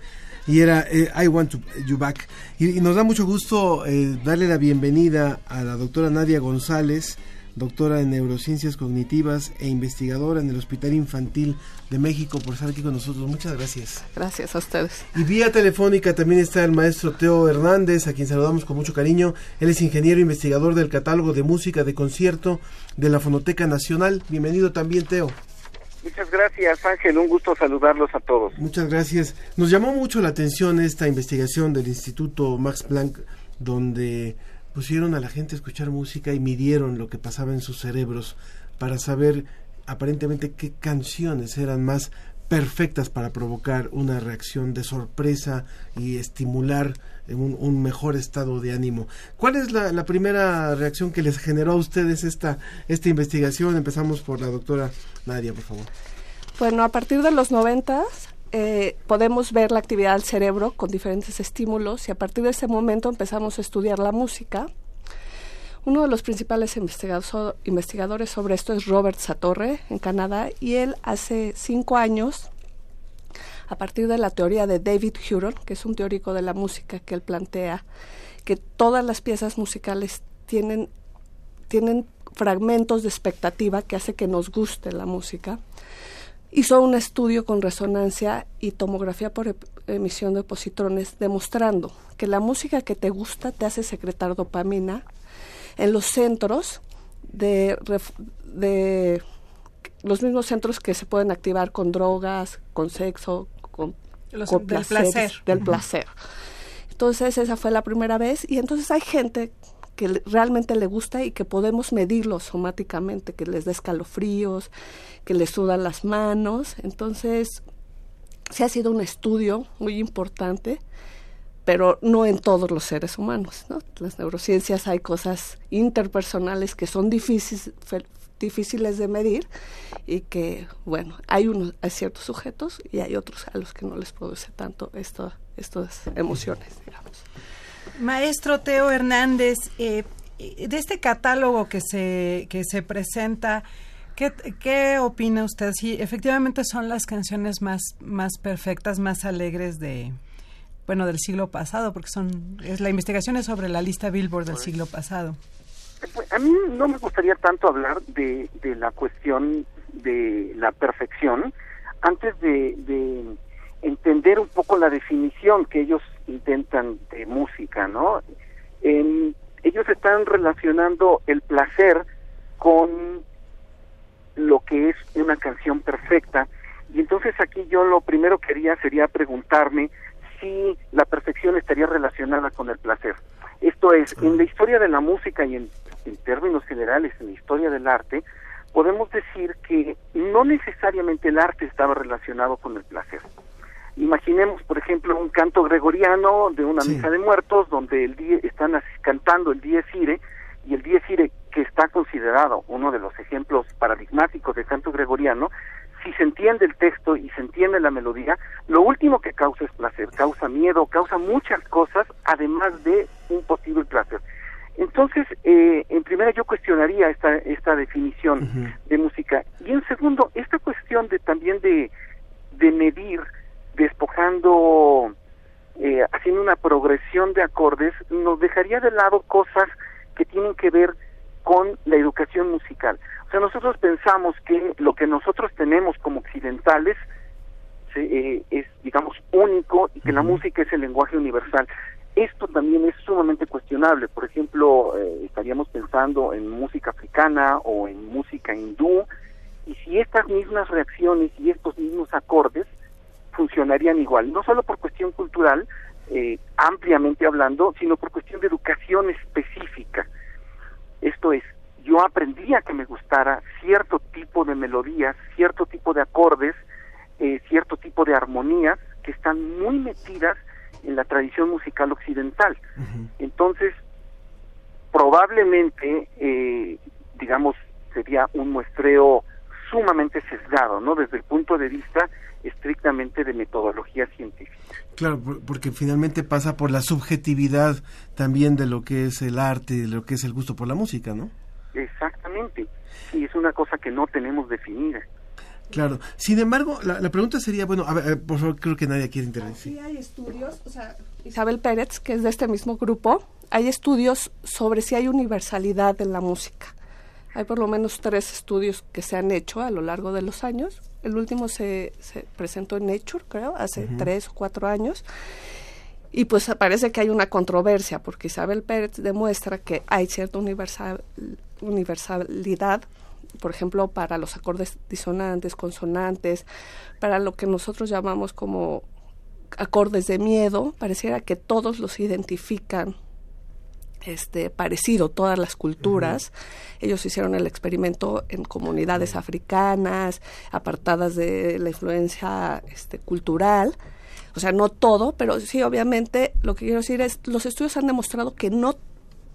y era eh, I Want to- You Back y, y nos da mucho gusto eh, darle la bienvenida a la doctora Nadia González doctora en neurociencias cognitivas e investigadora en el Hospital Infantil de México por estar aquí con nosotros. Muchas gracias. Gracias a ustedes. Y vía telefónica también está el maestro Teo Hernández, a quien saludamos con mucho cariño. Él es ingeniero investigador del catálogo de música de concierto de la Fonoteca Nacional. Bienvenido también, Teo. Muchas gracias, Ángel. Un gusto saludarlos a todos. Muchas gracias. Nos llamó mucho la atención esta investigación del Instituto Max Planck, donde pusieron a la gente a escuchar música y midieron lo que pasaba en sus cerebros para saber aparentemente qué canciones eran más perfectas para provocar una reacción de sorpresa y estimular un, un mejor estado de ánimo. ¿Cuál es la, primera reacción que les generó a ustedes esta, esta investigación? Empezamos por la doctora Nadia, por favor. Bueno, a partir de los 90 eh, podemos ver la actividad del cerebro con diferentes estímulos y a partir de ese momento empezamos a estudiar la música. Uno de los principales investigadores sobre esto es Robert Satorre en Canadá y él hace cinco años, a partir de la teoría de David Huron, que es un teórico de la música que él plantea, que todas las piezas musicales tienen, tienen fragmentos de expectativa que hace que nos guste la música hizo un estudio con resonancia y tomografía por emisión de positrones demostrando que la música que te gusta te hace secretar dopamina en los centros de, ref- de los mismos centros que se pueden activar con drogas, con sexo, con, Los- con del placer. del placer. Entonces esa fue la primera vez y entonces hay gente que realmente le gusta y que podemos medirlo somáticamente, que les da escalofríos, que les sudan las manos. Entonces, sí ha sido un estudio muy importante, pero no en todos los seres humanos. ¿no? Las neurociencias hay cosas interpersonales que son difíciles, difíciles de medir y que, bueno, hay, unos, hay ciertos sujetos y hay otros a los que no les produce tanto esto, estas emociones, digamos. Maestro Teo Hernández, eh, de este catálogo que se, que se presenta, ¿qué, qué opina usted? Si efectivamente son las canciones más, más perfectas, más alegres de, bueno, del siglo pasado, porque son, es, la investigación es sobre la lista Billboard del siglo pasado. Pues, A mí no me gustaría tanto hablar de, de la cuestión de la perfección antes de, de entender un poco la definición que ellos intentan de música, ¿no? Ellos están relacionando el placer con lo que es una canción perfecta y entonces aquí yo lo primero que haría sería preguntarme si la perfección estaría relacionada con el placer. Esto es, en la historia de la música y en, en términos generales en la historia del arte, podemos decir que no necesariamente el arte estaba relacionado con el placer. Imaginemos, por ejemplo, un canto gregoriano de una misa de muertos donde el die- están cantando el Dies Irae y el Dies Irae, que está considerado uno de los ejemplos paradigmáticos de canto gregoriano, si se entiende el texto y se entiende la melodía, lo último que causa es placer, causa miedo, causa muchas cosas, además de un posible placer. Entonces, eh, en primera yo cuestionaría esta, esta definición de música. Y en segundo, esta cuestión de también de, de medir, despojando, eh, haciendo una progresión de acordes, nos dejaría de lado cosas que tienen que ver con la educación musical. O sea, nosotros pensamos que lo que nosotros tenemos como occidentales se- eh, es, digamos, único y que la música es el lenguaje universal. Esto también es sumamente cuestionable. Por ejemplo, eh, estaríamos pensando en música africana o en música hindú, y si estas mismas reacciones y estos mismos acordes funcionarían igual, no solo por cuestión cultural, eh, ampliamente hablando, sino por cuestión de educación específica. Esto es, yo aprendía que me gustara cierto tipo de melodías, cierto tipo de acordes, eh, cierto tipo de armonías que están muy metidas en la tradición musical occidental. Entonces, probablemente, eh, digamos, sería un muestreo sumamente sesgado, ¿no? Desde el punto de vista estrictamente de metodología científica. Claro, por- porque finalmente pasa por la subjetividad también de lo que es el arte, de lo que es el gusto por la música, ¿no? Exactamente. Sí, es una cosa que no tenemos definida. Claro. Sin embargo, la, la pregunta sería, bueno, a ver, eh, por favor, creo que nadie quiere intervenir. Sí hay estudios, o sea, Isabel Pérez, que es de este mismo grupo, hay estudios sobre si hay universalidad en la música. Hay por lo menos tres estudios que se han hecho a lo largo de los años. El último se, se presentó en Nature, creo, hace tres o cuatro años. Y pues parece que hay una controversia, porque Isabel Pérez demuestra que hay cierta universal, universalidad, por ejemplo, para los acordes disonantes, consonantes, para lo que nosotros llamamos como acordes de miedo, pareciera que todos los identifican este parecido todas las culturas. Ellos hicieron el experimento en comunidades africanas, apartadas de la influencia este, cultural. O sea, no todo, pero sí, obviamente, lo que quiero decir es, los estudios han demostrado que no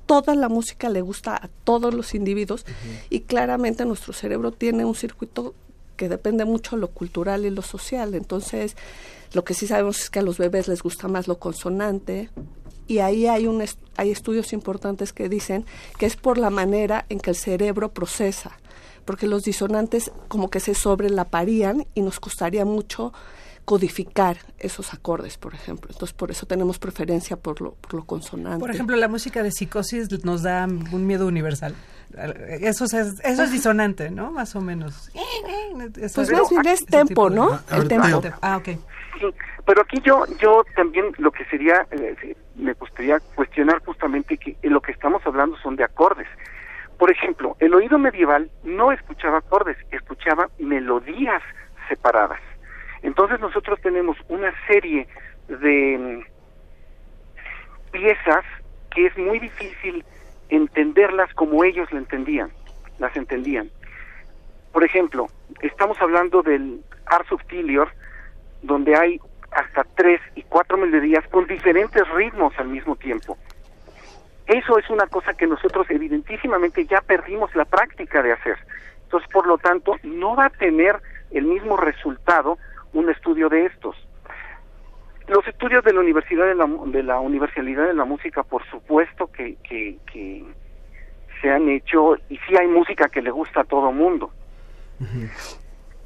toda la música le gusta a todos los individuos y claramente nuestro cerebro tiene un circuito que depende mucho de lo cultural y lo social. Entonces, lo que sí sabemos es que a los bebés les gusta más lo consonante y ahí hay, un est- hay estudios importantes que dicen que es por la manera en que el cerebro procesa, porque los disonantes como que se sobrelaparían y nos costaría mucho codificar esos acordes, por ejemplo. Entonces, por eso tenemos preferencia por lo, por lo consonante. Por ejemplo, la música de psicosis nos da un miedo universal. Eso es, eso es disonante, ¿no? Más o menos. Eso- Pues más bien es tempo, ¿no? El tempo. Ah, ok. Sí, pero aquí yo yo también lo que sería eh, me gustaría cuestionar justamente que lo que estamos hablando son de acordes. Por ejemplo, el oído medieval no escuchaba acordes, escuchaba melodías separadas. Entonces nosotros tenemos una serie de mm, piezas que es muy difícil entenderlas como ellos la entendían, las entendían. Por ejemplo, estamos hablando del Ars Subtilior, donde hay hasta tres y cuatro melodías con diferentes ritmos al mismo tiempo. Eso es una cosa que nosotros evidentísimamente ya perdimos la práctica de hacer. Entonces, por lo tanto, no va a tener el mismo resultado un estudio de estos. Los estudios de la Universidad de la, de la Universalidad de la Música, por supuesto que, que, que se han hecho y sí hay música que le gusta a todo mundo.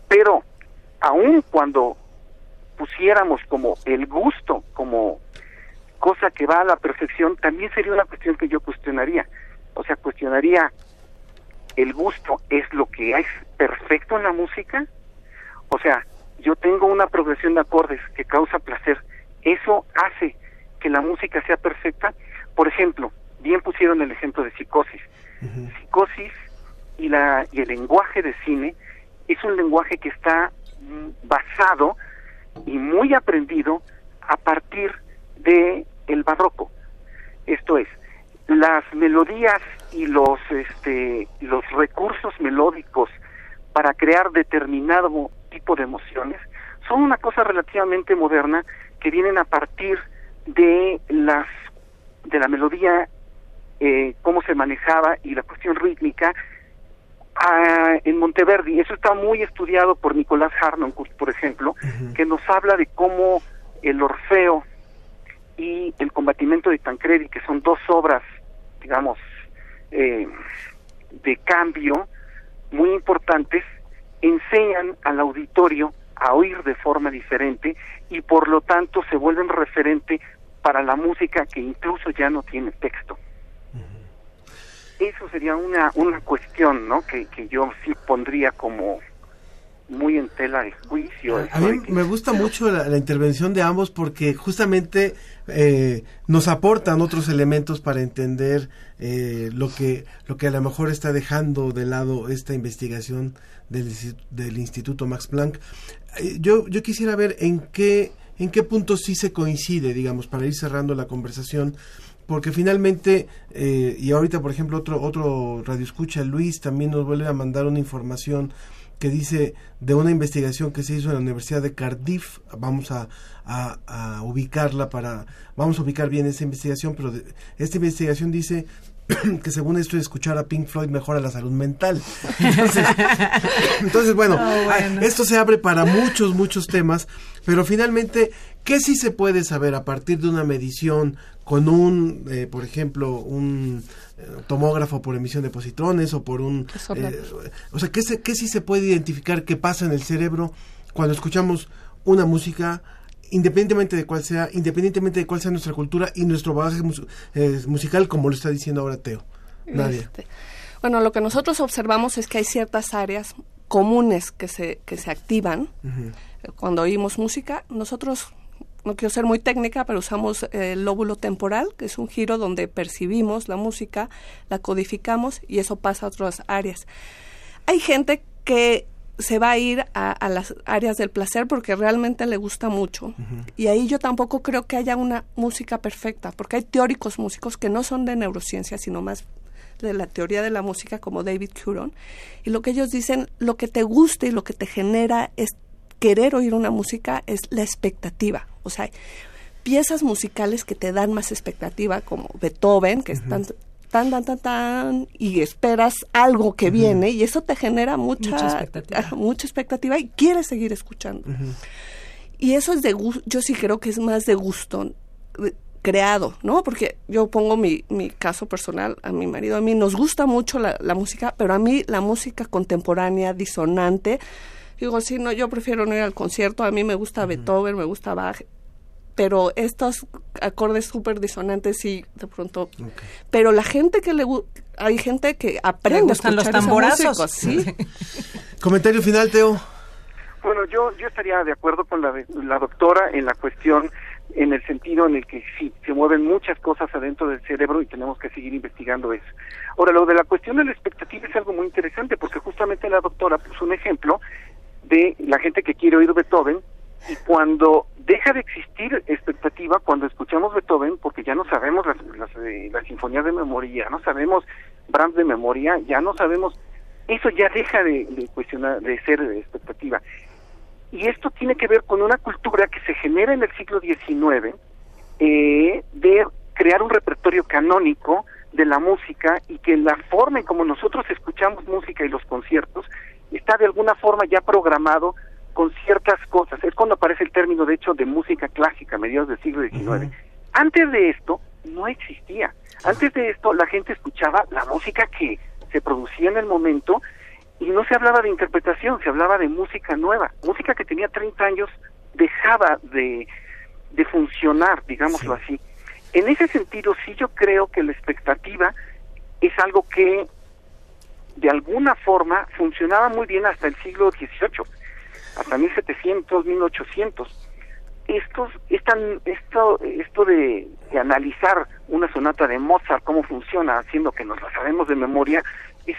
Pero aun cuando pusiéramos como el gusto como cosa que va a la perfección, también sería una cuestión que yo cuestionaría. O sea, cuestionaría el gusto es lo que es perfecto en la música. O sea, yo tengo una progresión de acordes que causa placer. Eso hace que la música sea perfecta. Por ejemplo, bien pusieron el ejemplo de psicosis. Psicosis y la y el lenguaje de cine es un lenguaje que está mm, basado y muy aprendido a partir de el barroco. Esto es, las melodías y los este los recursos melódicos para crear determinado tipo de emociones son una cosa relativamente moderna que vienen a partir de las de la melodía eh, cómo se manejaba y la cuestión rítmica ah, en Monteverdi. Eso está muy estudiado por Nicolás Harnoncourt, por ejemplo, que nos habla de cómo el Orfeo y el combatimiento de Tancredi, que son dos obras, digamos, eh, de cambio muy importantes, enseñan al auditorio a oír de forma diferente y por lo tanto se vuelven referente para la música que incluso ya no tiene texto. Eso sería una, una cuestión ¿no? que, que yo sí pondría como muy en tela de juicio. A mí que- me gusta mucho la, la intervención de ambos porque justamente eh, nos aportan otros elementos para entender eh, lo que lo que a lo mejor está dejando de lado esta investigación del, del Instituto Max Planck. Eh, yo yo quisiera ver en qué en qué punto sí se coincide, digamos, para ir cerrando la conversación porque finalmente eh, y ahorita por ejemplo otro otro radio escucha Luis también nos vuelve a mandar una información que dice de una investigación que se hizo en la Universidad de Cardiff. Vamos a, a- ubicarla para vamos a ubicar bien esta investigación pero de- esta investigación dice que según esto escuchar a Pink Floyd mejora la salud mental. Entonces, entonces bueno, Oh, bueno. esto se abre para muchos, muchos temas, pero finalmente, ¿qué sí se puede saber a partir de una medición con un, eh, por ejemplo, un eh, tomógrafo por emisión de positrones o por un... Resonancia. eh, o sea, ¿qué, se, ¿qué sí se puede identificar qué pasa en el cerebro cuando escuchamos una música independientemente de cuál sea, independientemente de cuál sea nuestra cultura y nuestro bagaje mus- eh, musical, como lo está diciendo ahora Teo. Nadia. Este, bueno, lo que nosotros observamos es que hay ciertas áreas comunes que se, que se activan cuando oímos música. Nosotros, no quiero ser muy técnica, pero usamos el lóbulo temporal, que es un giro donde percibimos la música, la codificamos y eso pasa a otras áreas. Hay gente que se va a ir a, a las áreas del placer porque realmente le gusta mucho. Y ahí yo tampoco creo que haya una música perfecta, porque hay teóricos músicos que no son de neurociencia, sino más de la teoría de la música, como David Curon. Y lo que ellos dicen, lo que te gusta y lo que te genera es querer oír una música, es la expectativa. O sea, piezas musicales que te dan más expectativa, como Beethoven, que están tan, tan, tan, tan, y esperas algo que viene, y eso te genera mucha, Mucha expectativa. mucha expectativa y quieres seguir escuchando. Y eso es de gusto, yo sí creo que es más de gusto creado, ¿no? Porque yo pongo mi, mi caso personal, a mi marido, a mí nos gusta mucho la, la música, pero a mí la música contemporánea, disonante, digo, sí, no, yo prefiero no ir al concierto, a mí me gusta Beethoven, me gusta Bach, pero estos acordes súper disonantes sí, de pronto... Pero la gente que le hay gente que aprende a los tamborazos. música, sí. Comentario final, Teo. Bueno, yo, yo estaría de acuerdo con la, de- la doctora en la cuestión, en el sentido en el que sí, se mueven muchas cosas adentro del cerebro y tenemos que seguir investigando eso. Ahora, lo de la cuestión de la expectativa es algo muy interesante porque justamente la doctora puso un ejemplo de la gente que quiere oír Beethoven y cuando deja de existir expectativa, cuando escuchamos Beethoven, porque ya no sabemos las, eh, las sinfonías de memoria, ya no sabemos Brahms de memoria, ya no sabemos, eso ya deja de, de cuestionar, de ser expectativa. Y esto tiene que ver con una cultura que se genera en el siglo XIX eh, de crear un repertorio canónico de la música y que la forma en como nosotros escuchamos música y los conciertos está de alguna forma ya programado con ciertas cosas. Es cuando aparece el término, de hecho, de música clásica a mediados del siglo XIX. Antes de esto no existía. Antes de esto la gente escuchaba la música que se producía en el momento y no se hablaba de interpretación, se hablaba de música nueva. Música que tenía 30 años dejaba de, de funcionar, digámoslo así. En ese sentido, sí yo creo que la expectativa es algo que de alguna forma funcionaba muy bien hasta el siglo XVIII, hasta 1700, 1800. Estos, esta, esto, esto de, de analizar una sonata de Mozart, cómo funciona, haciendo que nos la sabemos de memoria, es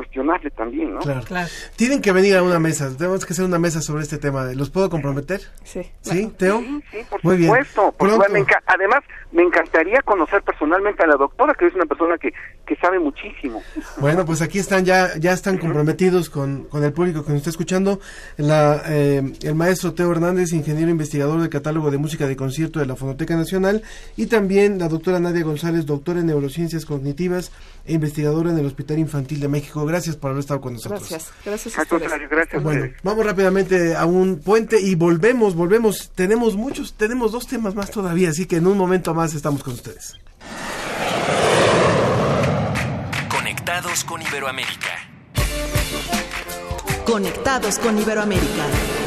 cuestionable también, ¿no? Claro. Tienen que venir a una mesa. Tenemos que hacer una mesa sobre este tema. ¿Los puedo comprometer? Sí. ¿Sí, Teo? Sí, por Muy bien. supuesto. por Pronto. supuesto. Me enca- además, me encantaría conocer personalmente a la doctora, que es una persona que, que sabe muchísimo. Bueno, pues aquí están ya, ya están comprometidos con, con el público que nos está escuchando. La, eh, el maestro Teo Hernández, ingeniero investigador del catálogo de música de concierto de la Fonoteca Nacional, y también la doctora Nadia González, doctora en neurociencias cognitivas investigadora en el Hospital Infantil de México. Gracias por haber estado con nosotros. Gracias, gracias a contrario, gracias. Bueno, ustedes. vamos rápidamente a un puente y volvemos, volvemos. Tenemos muchos, tenemos dos temas más todavía, así que en un momento más estamos con ustedes. Conectados con Iberoamérica. Conectados con Iberoamérica.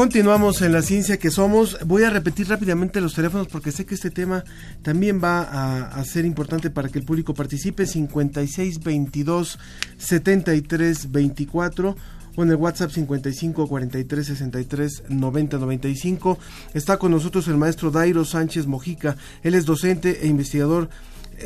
Continuamos en la ciencia que somos. Voy a repetir rápidamente los teléfonos porque sé que este tema también va a, ser importante para que el público participe. 56 22 73 24 o en el WhatsApp 55 43 63 90 95. Está con nosotros el maestro Dairo Sánchez Mojica. Él es docente e investigador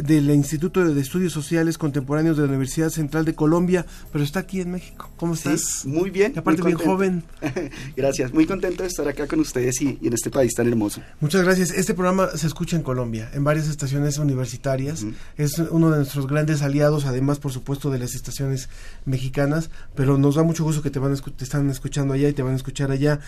del Instituto de Estudios Sociales Contemporáneos de la Universidad Central de Colombia, pero está aquí en México. ¿Cómo Sí, estás? muy bien. Y aparte muy bien joven. Gracias, muy contento de estar acá con ustedes y, y en este país tan hermoso. Muchas gracias. Este programa se escucha en Colombia, en varias estaciones universitarias. Es uno de nuestros grandes aliados, además, por supuesto, de las estaciones mexicanas. Pero nos da mucho gusto que te van a escu- te están escuchando allá y te van a escuchar allá,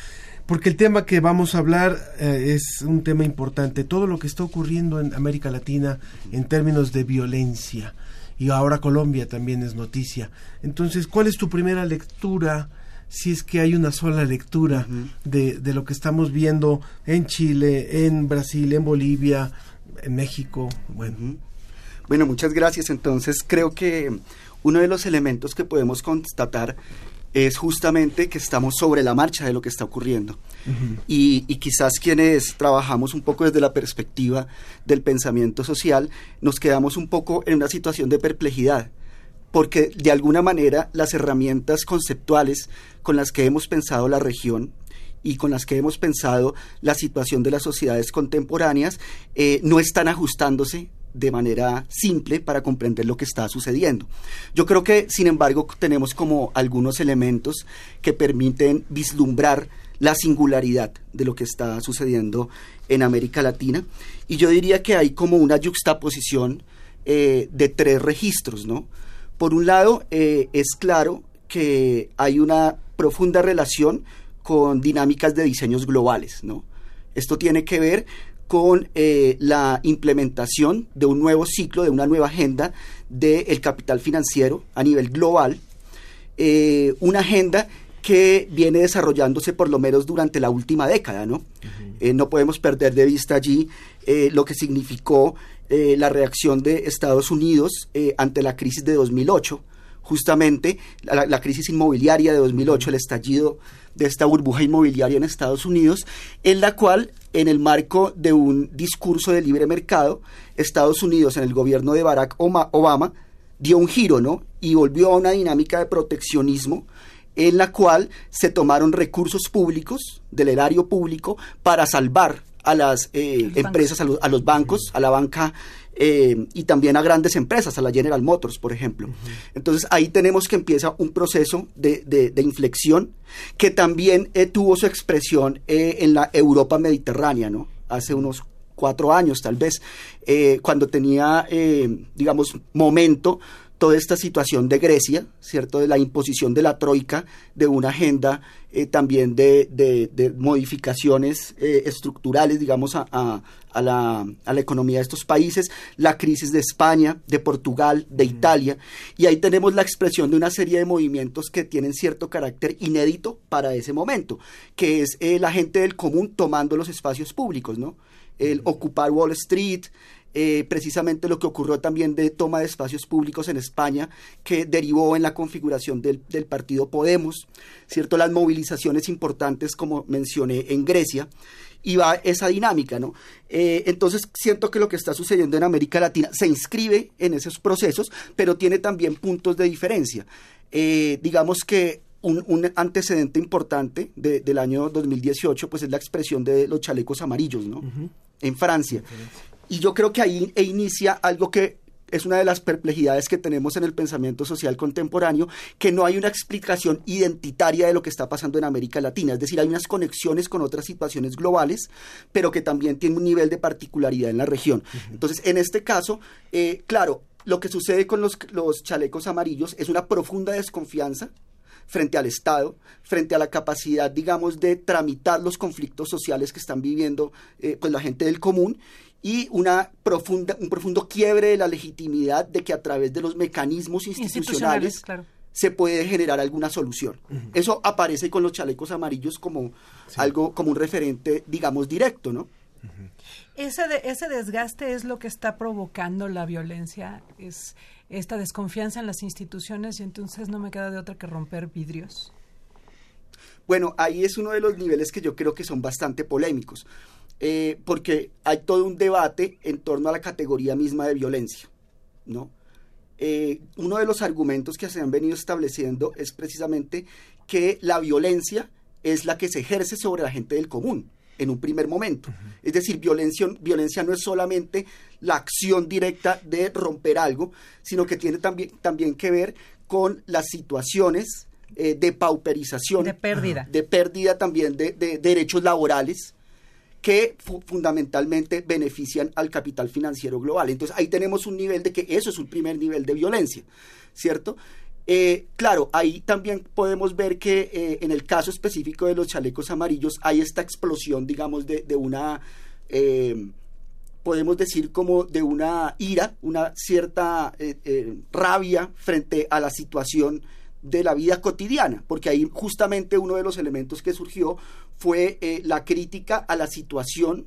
porque el tema que vamos a hablar eh, es un tema importante. Todo lo que está ocurriendo en América Latina en términos de violencia. Y ahora Colombia también es noticia. Entonces, ¿cuál es tu primera lectura? si es que hay una sola lectura de, de lo que estamos viendo en Chile, en Brasil, en Bolivia, en México. Bueno, Bueno, muchas gracias. Entonces, creo que uno de los elementos que podemos constatar es justamente que estamos sobre la marcha de lo que está ocurriendo. Y, y quizás quienes trabajamos un poco desde la perspectiva del pensamiento social, nos quedamos un poco en una situación de perplejidad, porque de alguna manera las herramientas conceptuales con las que hemos pensado la región y con las que hemos pensado la situación de las sociedades contemporáneas eh, no están ajustándose de manera simple para comprender lo que está sucediendo. Yo creo que, sin embargo, tenemos como algunos elementos que permiten vislumbrar la singularidad de lo que está sucediendo en América Latina. Y yo diría que hay como una juxtaposición eh, de tres registros, ¿no? Por un lado, eh, es claro que hay una profunda relación con dinámicas de diseños globales, ¿no? Esto tiene que ver con eh, la implementación de un nuevo ciclo, de una nueva agenda del capital financiero a nivel global, eh, una agenda que viene desarrollándose por lo menos durante la última década, ¿no? Eh, no podemos perder de vista allí lo que significó la reacción de Estados Unidos ante la crisis de 2008, justamente la, la crisis inmobiliaria de 2008, el estallido de esta burbuja inmobiliaria en Estados Unidos, en la cual, en el marco de un discurso de libre mercado, Estados Unidos, en el gobierno de Barack Obama, dio un giro, ¿no? Y volvió a una dinámica de proteccionismo en la cual se tomaron recursos públicos del erario público para salvar a las eh, empresas, a los, a los bancos, a la banca eh, y también a grandes empresas, a la General Motors, por ejemplo. Entonces ahí tenemos que empieza un proceso de, de- de inflexión que también eh, tuvo su expresión eh, en la Europa mediterránea, ¿no? Hace unos cuatro años tal vez, cuando tenía, digamos, momento toda esta situación de Grecia, ¿cierto? De la imposición de la troika, de una agenda eh, también de, de- de modificaciones eh, estructurales, digamos, a, a- a la, a la economía de estos países, la crisis de España, de Portugal, de Italia, y ahí tenemos la expresión de una serie de movimientos que tienen cierto carácter inédito para ese momento, que es eh, la gente del común tomando los espacios públicos, ¿no? El ocupar Wall Street, eh, precisamente lo que ocurrió también de toma de espacios públicos en España, que derivó en la configuración del, del partido Podemos, ¿cierto? Las movilizaciones importantes, como mencioné, en Grecia, y va esa dinámica, ¿no? Eh, entonces, siento que lo que está sucediendo en América Latina se inscribe en esos procesos, pero tiene también puntos de diferencia. Eh, digamos que un, un antecedente importante de- del año 2018, pues es la expresión de los chalecos amarillos, ¿no? En Francia. Y yo creo que ahí e inicia algo que es una de las perplejidades que tenemos en el pensamiento social contemporáneo, que no hay una explicación identitaria de lo que está pasando en América Latina. Es decir, hay unas conexiones con otras situaciones globales, pero que también tienen un nivel de particularidad en la región. Entonces, en este caso, eh, claro, lo que sucede con los, los chalecos amarillos es una profunda desconfianza frente al Estado, frente a la capacidad, digamos, de tramitar los conflictos sociales que están viviendo eh, pues la gente del común y una profunda, un profundo quiebre de la legitimidad de que a través de los mecanismos institucionales, Institucionales, claro. se puede generar alguna solución. Eso aparece con los chalecos amarillos como algo, como un referente, digamos, directo, ¿no? Ese, de- ese desgaste es lo que está provocando la violencia, es esta desconfianza en las instituciones y entonces no me queda de otra que romper vidrios. Bueno, ahí es uno de los niveles que yo creo que son bastante polémicos, eh, porque hay todo un debate en torno a la categoría misma de violencia, ¿no? Eh, uno de los argumentos que se han venido estableciendo es precisamente que la violencia es la que se ejerce sobre la gente del común, en un primer momento. Es decir, violencia, violencia no es solamente la acción directa de romper algo, sino que tiene también, también que ver con las situaciones eh, de pauperización. De pérdida. De pérdida también de, de derechos laborales que fu- fundamentalmente benefician al capital financiero global. Entonces ahí tenemos un nivel de que eso es un primer nivel de violencia, ¿cierto? Eh, claro, ahí también podemos ver que eh, en el caso específico de los chalecos amarillos hay esta explosión, digamos, de, una, eh, podemos decir como de una ira, una cierta eh, rabia frente a la situación de la vida cotidiana, porque ahí justamente uno de los elementos que surgió fue eh, la crítica a la situación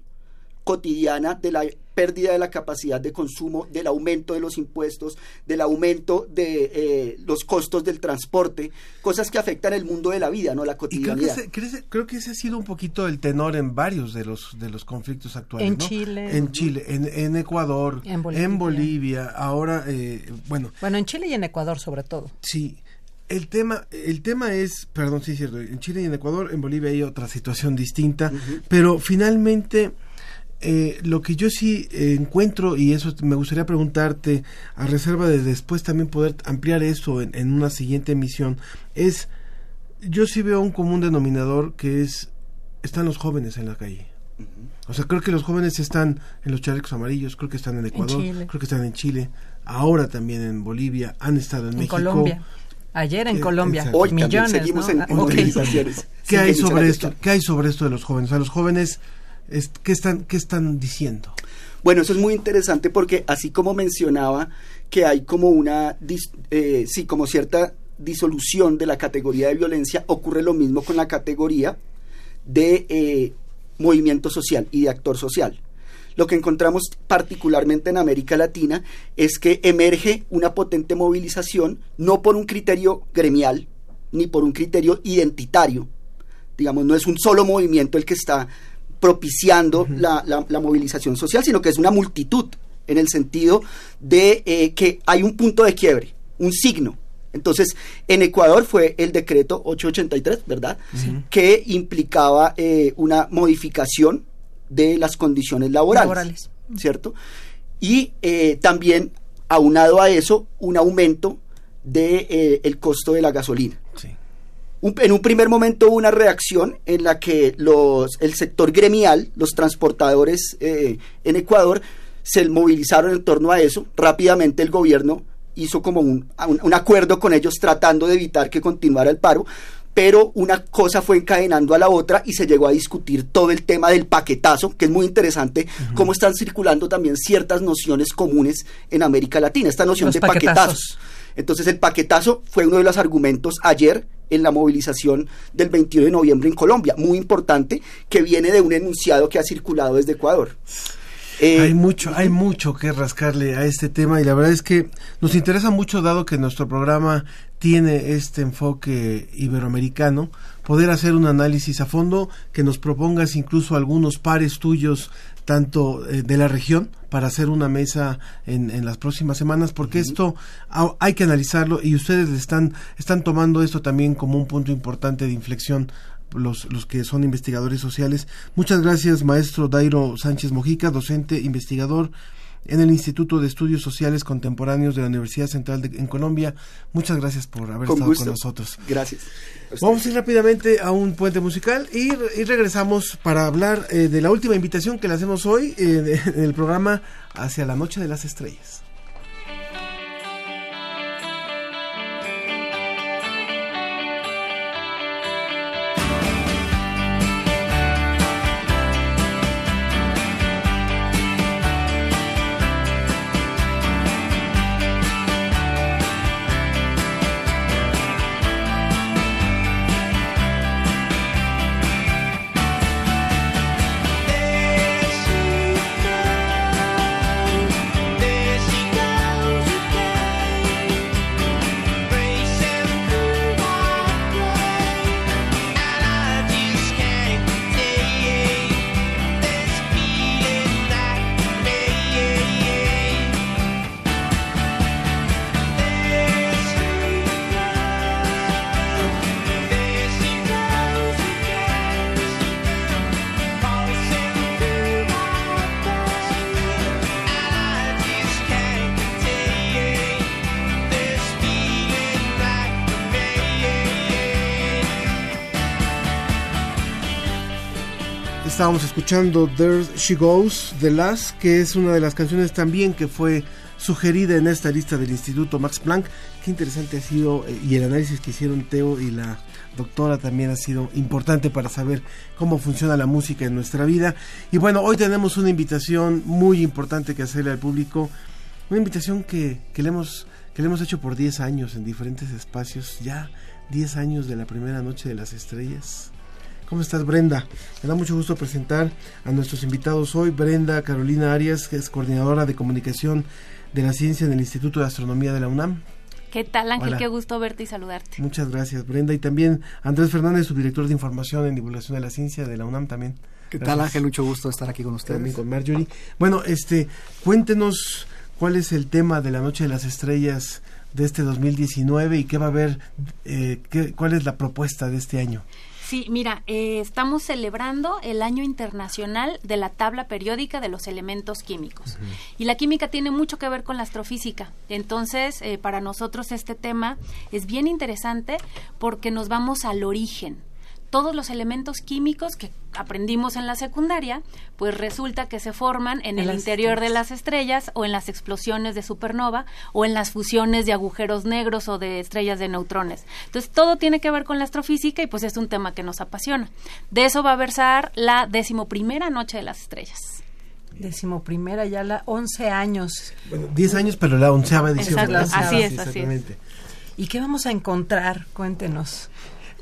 cotidiana de la pérdida de la capacidad de consumo, del aumento de los impuestos, del aumento de eh, los costos del transporte, cosas que afectan el mundo de la vida, no la Y creo que, cotidianidad. ese, creo ese- creo que ese ha sido un poquito el tenor en varios de los de los conflictos actuales. En ¿no? Chile. En Chile, en, en Ecuador, En Bolivia. en Bolivia, ahora, eh, bueno, Bueno, en Chile y en Ecuador sobre todo. sí. El tema, el tema es, perdón, sí es cierto, en Chile y en Ecuador, en Bolivia hay otra situación distinta, pero finalmente eh, lo que yo sí eh, encuentro, y eso me gustaría preguntarte, a reserva de después también poder ampliar eso en, en una siguiente emisión, es, yo sí veo un común denominador que es, están los jóvenes en la calle. O sea, creo que los jóvenes están en los chalecos amarillos, creo que están en Ecuador, creo que están en Chile, ahora también en Bolivia, han estado en, En México. Colombia. Ayer en Eh, Colombia. exacto. Hoy también Millones, seguimos ¿no? en- en ok. movilizaciones. ¿Qué hay sobre esto? ¿Qué hay sobre esto de los jóvenes? O sea, los jóvenes, es- ¿qué están, qué están diciendo? Bueno, eso es muy interesante porque así como mencionaba que hay como una, dis- eh, sí, como cierta disolución de la categoría de violencia, ocurre lo mismo con la categoría de eh, movimiento social y de actor social. Lo que encontramos particularmente en América Latina es que emerge una potente movilización, no por un criterio gremial, ni por un criterio identitario, digamos, no es un solo movimiento el que está propiciando la, la- la movilización social, sino que es una multitud, en el sentido de eh, que hay un punto de quiebre, un signo. Entonces, en Ecuador fue el decreto 883, ¿verdad? Que implicaba eh, una modificación de las condiciones laborales, Laborales. ¿cierto? Y eh, también, aunado a eso, un aumento del de, eh, el costo de la gasolina. Un- en un primer momento hubo una reacción en la que los, el sector gremial, los transportadores eh, en Ecuador, se movilizaron en torno a eso. Rápidamente el gobierno hizo como un, un- un acuerdo con ellos tratando de evitar que continuara el paro, pero una cosa fue encadenando a la otra y se llegó a discutir todo el tema del paquetazo, que es muy interesante, cómo están circulando también ciertas nociones comunes en América Latina, esta noción Los de paquetazos. paquetazos. Entonces el paquetazo fue uno de los argumentos ayer en la movilización del 21 de noviembre en Colombia, muy importante, que viene de un enunciado que ha circulado desde Ecuador. Eh, hay mucho, hay mucho que rascarle a este tema y la verdad es que nos interesa mucho dado que nuestro programa tiene este enfoque iberoamericano, poder hacer un análisis a fondo, que nos propongas incluso algunos pares tuyos tanto eh, de la región para hacer una mesa en, en las próximas semanas porque esto ha- hay que analizarlo y ustedes están están tomando esto también como un punto importante de inflexión los, los que son investigadores sociales. Muchas gracias, maestro Dairo Sánchez Mojica, docente, investigador en el Instituto de Estudios Sociales Contemporáneos de la Universidad Central de, en Colombia. Muchas gracias por haber Con estado gusto. con nosotros. Gracias. Vamos a ir rápidamente a un puente musical y, y regresamos para hablar eh, de la última invitación que le hacemos hoy eh, de- en el programa Hacia la Noche de las Estrellas. Estábamos escuchando There She Goes de Las, que es una de las canciones también que fue sugerida en esta lista del Instituto Max Planck. Qué interesante ha sido eh, y el análisis que hicieron Teo y la doctora también ha sido importante para saber cómo funciona la música en nuestra vida. Y bueno, hoy tenemos una invitación muy importante que hacerle al público, una invitación que, que le hemos que le hemos hecho por 10 años en diferentes espacios, ya 10 años de la primera noche de las estrellas. ¿Cómo estás, Brenda? Me da mucho gusto presentar a nuestros invitados hoy. Brenda Carolina Arias, que es coordinadora de comunicación de la ciencia en el Instituto de Astronomía de la UNAM. ¿Qué tal, Ángel? Hola. Qué gusto verte y saludarte. Muchas gracias, Brenda. Y también Andrés Fernández, su director de información en divulgación de la ciencia de la UNAM también. ¿Qué tal. Ángel? Mucho gusto estar aquí con ustedes. También con Marjorie. Bueno, este, cuéntenos cuál es el tema de la Noche de las Estrellas de este 2019 y qué va a haber, eh, qué- cuál es la propuesta de este año. Sí, mira, eh, estamos celebrando el Año Internacional de la Tabla Periódica de los Elementos Químicos. Y la química tiene mucho que ver con la astrofísica. Entonces, eh, para nosotros este tema es bien interesante porque nos vamos al origen. Todos los elementos químicos que aprendimos en la secundaria, pues resulta que se forman en, En el interior de las estrellas o en las explosiones de supernova o en las fusiones de agujeros negros o de estrellas de neutrones. Entonces, todo tiene que ver con la astrofísica y pues es un tema que nos apasiona. De eso va a versar la decimoprimera noche de las estrellas. Decimoprimera, ya la 11 años. Bueno, 10 años, pero la onceava edición. Exacto, ¿verdad? así es, Sí, así es. ¿Y qué vamos a encontrar? Cuéntenos.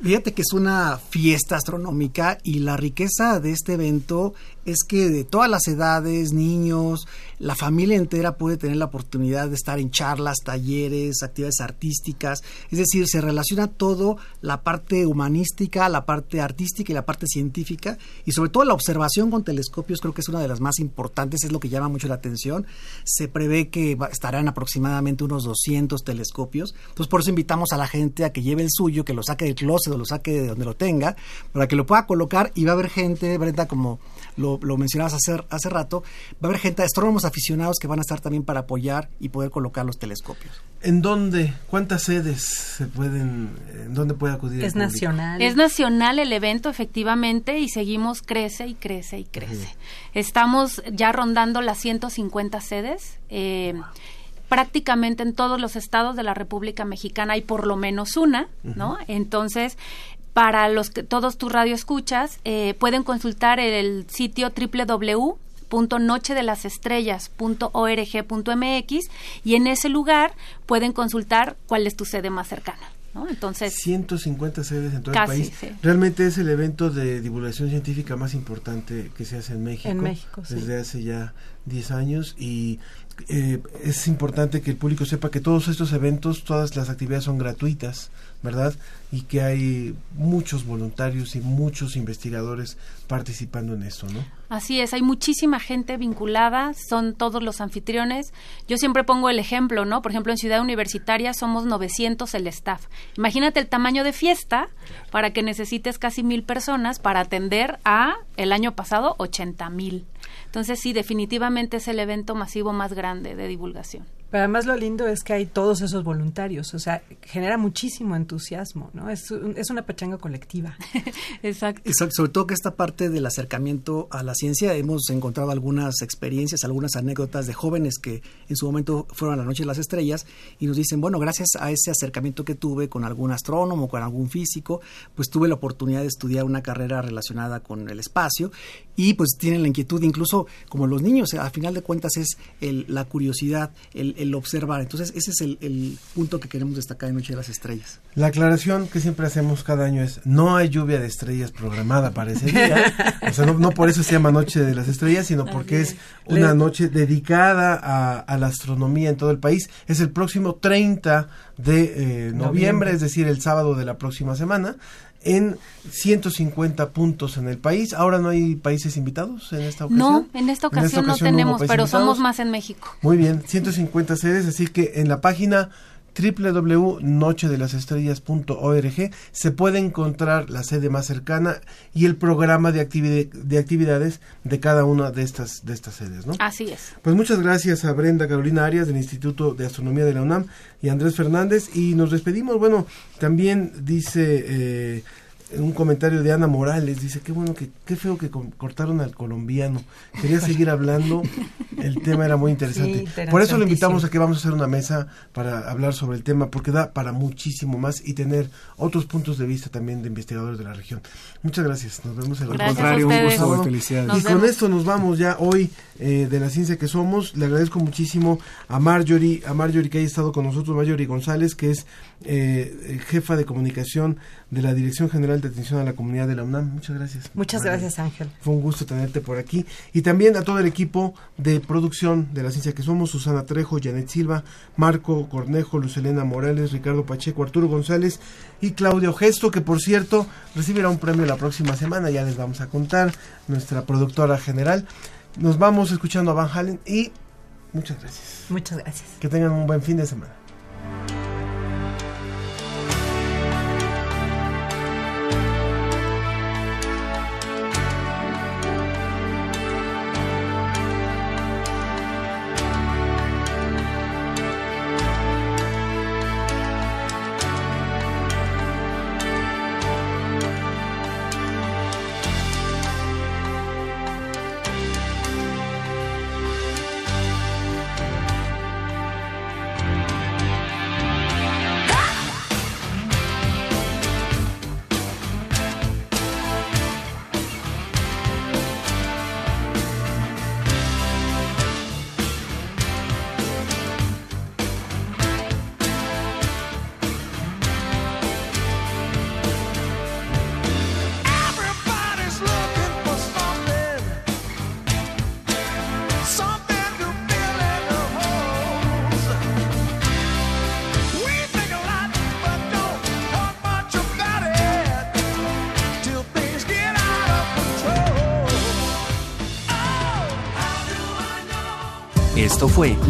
Fíjate que es una fiesta astronómica y la riqueza de este evento es que de todas las edades, niños, la familia entera puede tener la oportunidad de estar en charlas, talleres, actividades artísticas. Es decir, se relaciona todo, la parte humanística, la parte artística y la parte científica. Y sobre todo la observación con telescopios creo que es una de las más importantes, es lo que llama mucho la atención. Se prevé que estarán aproximadamente unos 200 telescopios. Entonces por eso invitamos a la gente a que lleve el suyo, que lo saque del closet o lo saque de donde lo tenga, para que lo pueda colocar y va a haber gente, Brenda, como lo, lo mencionabas hace, hace rato, va a haber gente, astrónomos aficionados que van a estar también para apoyar y poder colocar los telescopios. ¿En dónde? ¿Cuántas sedes se pueden, en dónde puede acudir? el público? Es nacional el evento, efectivamente, y seguimos crece y crece y crece. Estamos ya rondando las 150 sedes. eh, prácticamente en todos los estados de la República Mexicana hay por lo menos una, ¿no? Entonces, para los que todos tus radioescuchas, eh, pueden consultar el sitio www.nochedelasestrellas.org.mx y en ese lugar pueden consultar cuál es tu sede más cercana, ¿no? Entonces, 150 sedes en todo Casi, el país. sí. Realmente es el evento de divulgación científica más importante que se hace en México. En México, sí. Desde hace ya 10 años y eh, es importante que el público sepa que todos estos eventos, todas las actividades son gratuitas, ¿verdad? Y que hay muchos voluntarios y muchos investigadores participando en esto, ¿no? Así es, hay muchísima gente vinculada, son todos los anfitriones. Yo siempre pongo el ejemplo, ¿no? Por ejemplo, en Ciudad Universitaria somos 900 el staff. Imagínate el tamaño de fiesta para que necesites casi mil personas para atender a, el año pasado, 80 mil. Entonces, sí, definitivamente es el evento masivo más grande de divulgación. Pero además lo lindo es que hay todos esos voluntarios, o sea, genera muchísimo entusiasmo, ¿no? Es, un- es una pachanga colectiva. Exacto. Exacto, sobre todo que esta parte del acercamiento a la ciencia, hemos encontrado algunas experiencias, algunas anécdotas de jóvenes que en su momento fueron a la Noche de las Estrellas y nos dicen, bueno, gracias a ese acercamiento que tuve con algún astrónomo, con algún físico, pues tuve la oportunidad de estudiar una carrera relacionada con el espacio y pues tienen la inquietud, incluso como los niños, a final de cuentas es el- la curiosidad, el, el observar. Entonces ese es el, el punto que queremos destacar en Noche de las Estrellas. La aclaración que siempre hacemos cada año es no hay lluvia de estrellas programada para ese día. o sea, no, no por eso se llama Noche de las Estrellas, sino porque es una Le- noche dedicada a, a la astronomía en todo el país. Es el próximo 30 de eh, noviembre, Noviembre. es decir, el sábado de la próxima semana, en 150 puntos en el país. Ahora no hay países invitados en esta ocasión. No, en esta ocasión, no tenemos, pero invitados. somos más en México. Muy bien, 150 sedes, así que en la página www.nochedelasestrellas.org se puede encontrar la sede más cercana y el programa de, activi- de actividades de cada una de estas, de estas sedes, ¿no? Así es. Pues muchas gracias a Brenda Carolina Arias del Instituto de Astronomía de la UNAM y a Andrés Fernández y nos despedimos. Bueno, también dice eh, un comentario de Ana Morales, dice, qué bueno, que qué feo que cortaron al colombiano. Quería seguir hablando, el tema era muy interesante. Sí, Por eso lo invitamos a que vamos a hacer una mesa para hablar sobre el tema, porque da para muchísimo más y tener otros puntos de vista también de investigadores de la región. Muchas gracias, nos vemos el Al próximo contrario, un gusto, felicidades. Y con esto nos vamos ya hoy eh, de la ciencia que somos. Le agradezco muchísimo a Marjorie, a Marjorie que haya estado con nosotros, Marjorie González, que es eh, jefa de comunicación de la Dirección General de Atención a la Comunidad de la UNAM. Muchas gracias. Muchas gracias, Ángel. Fue un gusto tenerte por aquí. Y también a todo el equipo de producción de la ciencia que somos, Susana Trejo, Janet Silva, Marco Cornejo, Lucelena Morales, Ricardo Pacheco, Arturo González y Claudio Gesto, que por cierto recibirá un premio la próxima semana, ya les vamos a contar, nuestra productora general. Nos vamos escuchando a Van Halen y muchas gracias. Muchas gracias. Que tengan un buen fin de semana.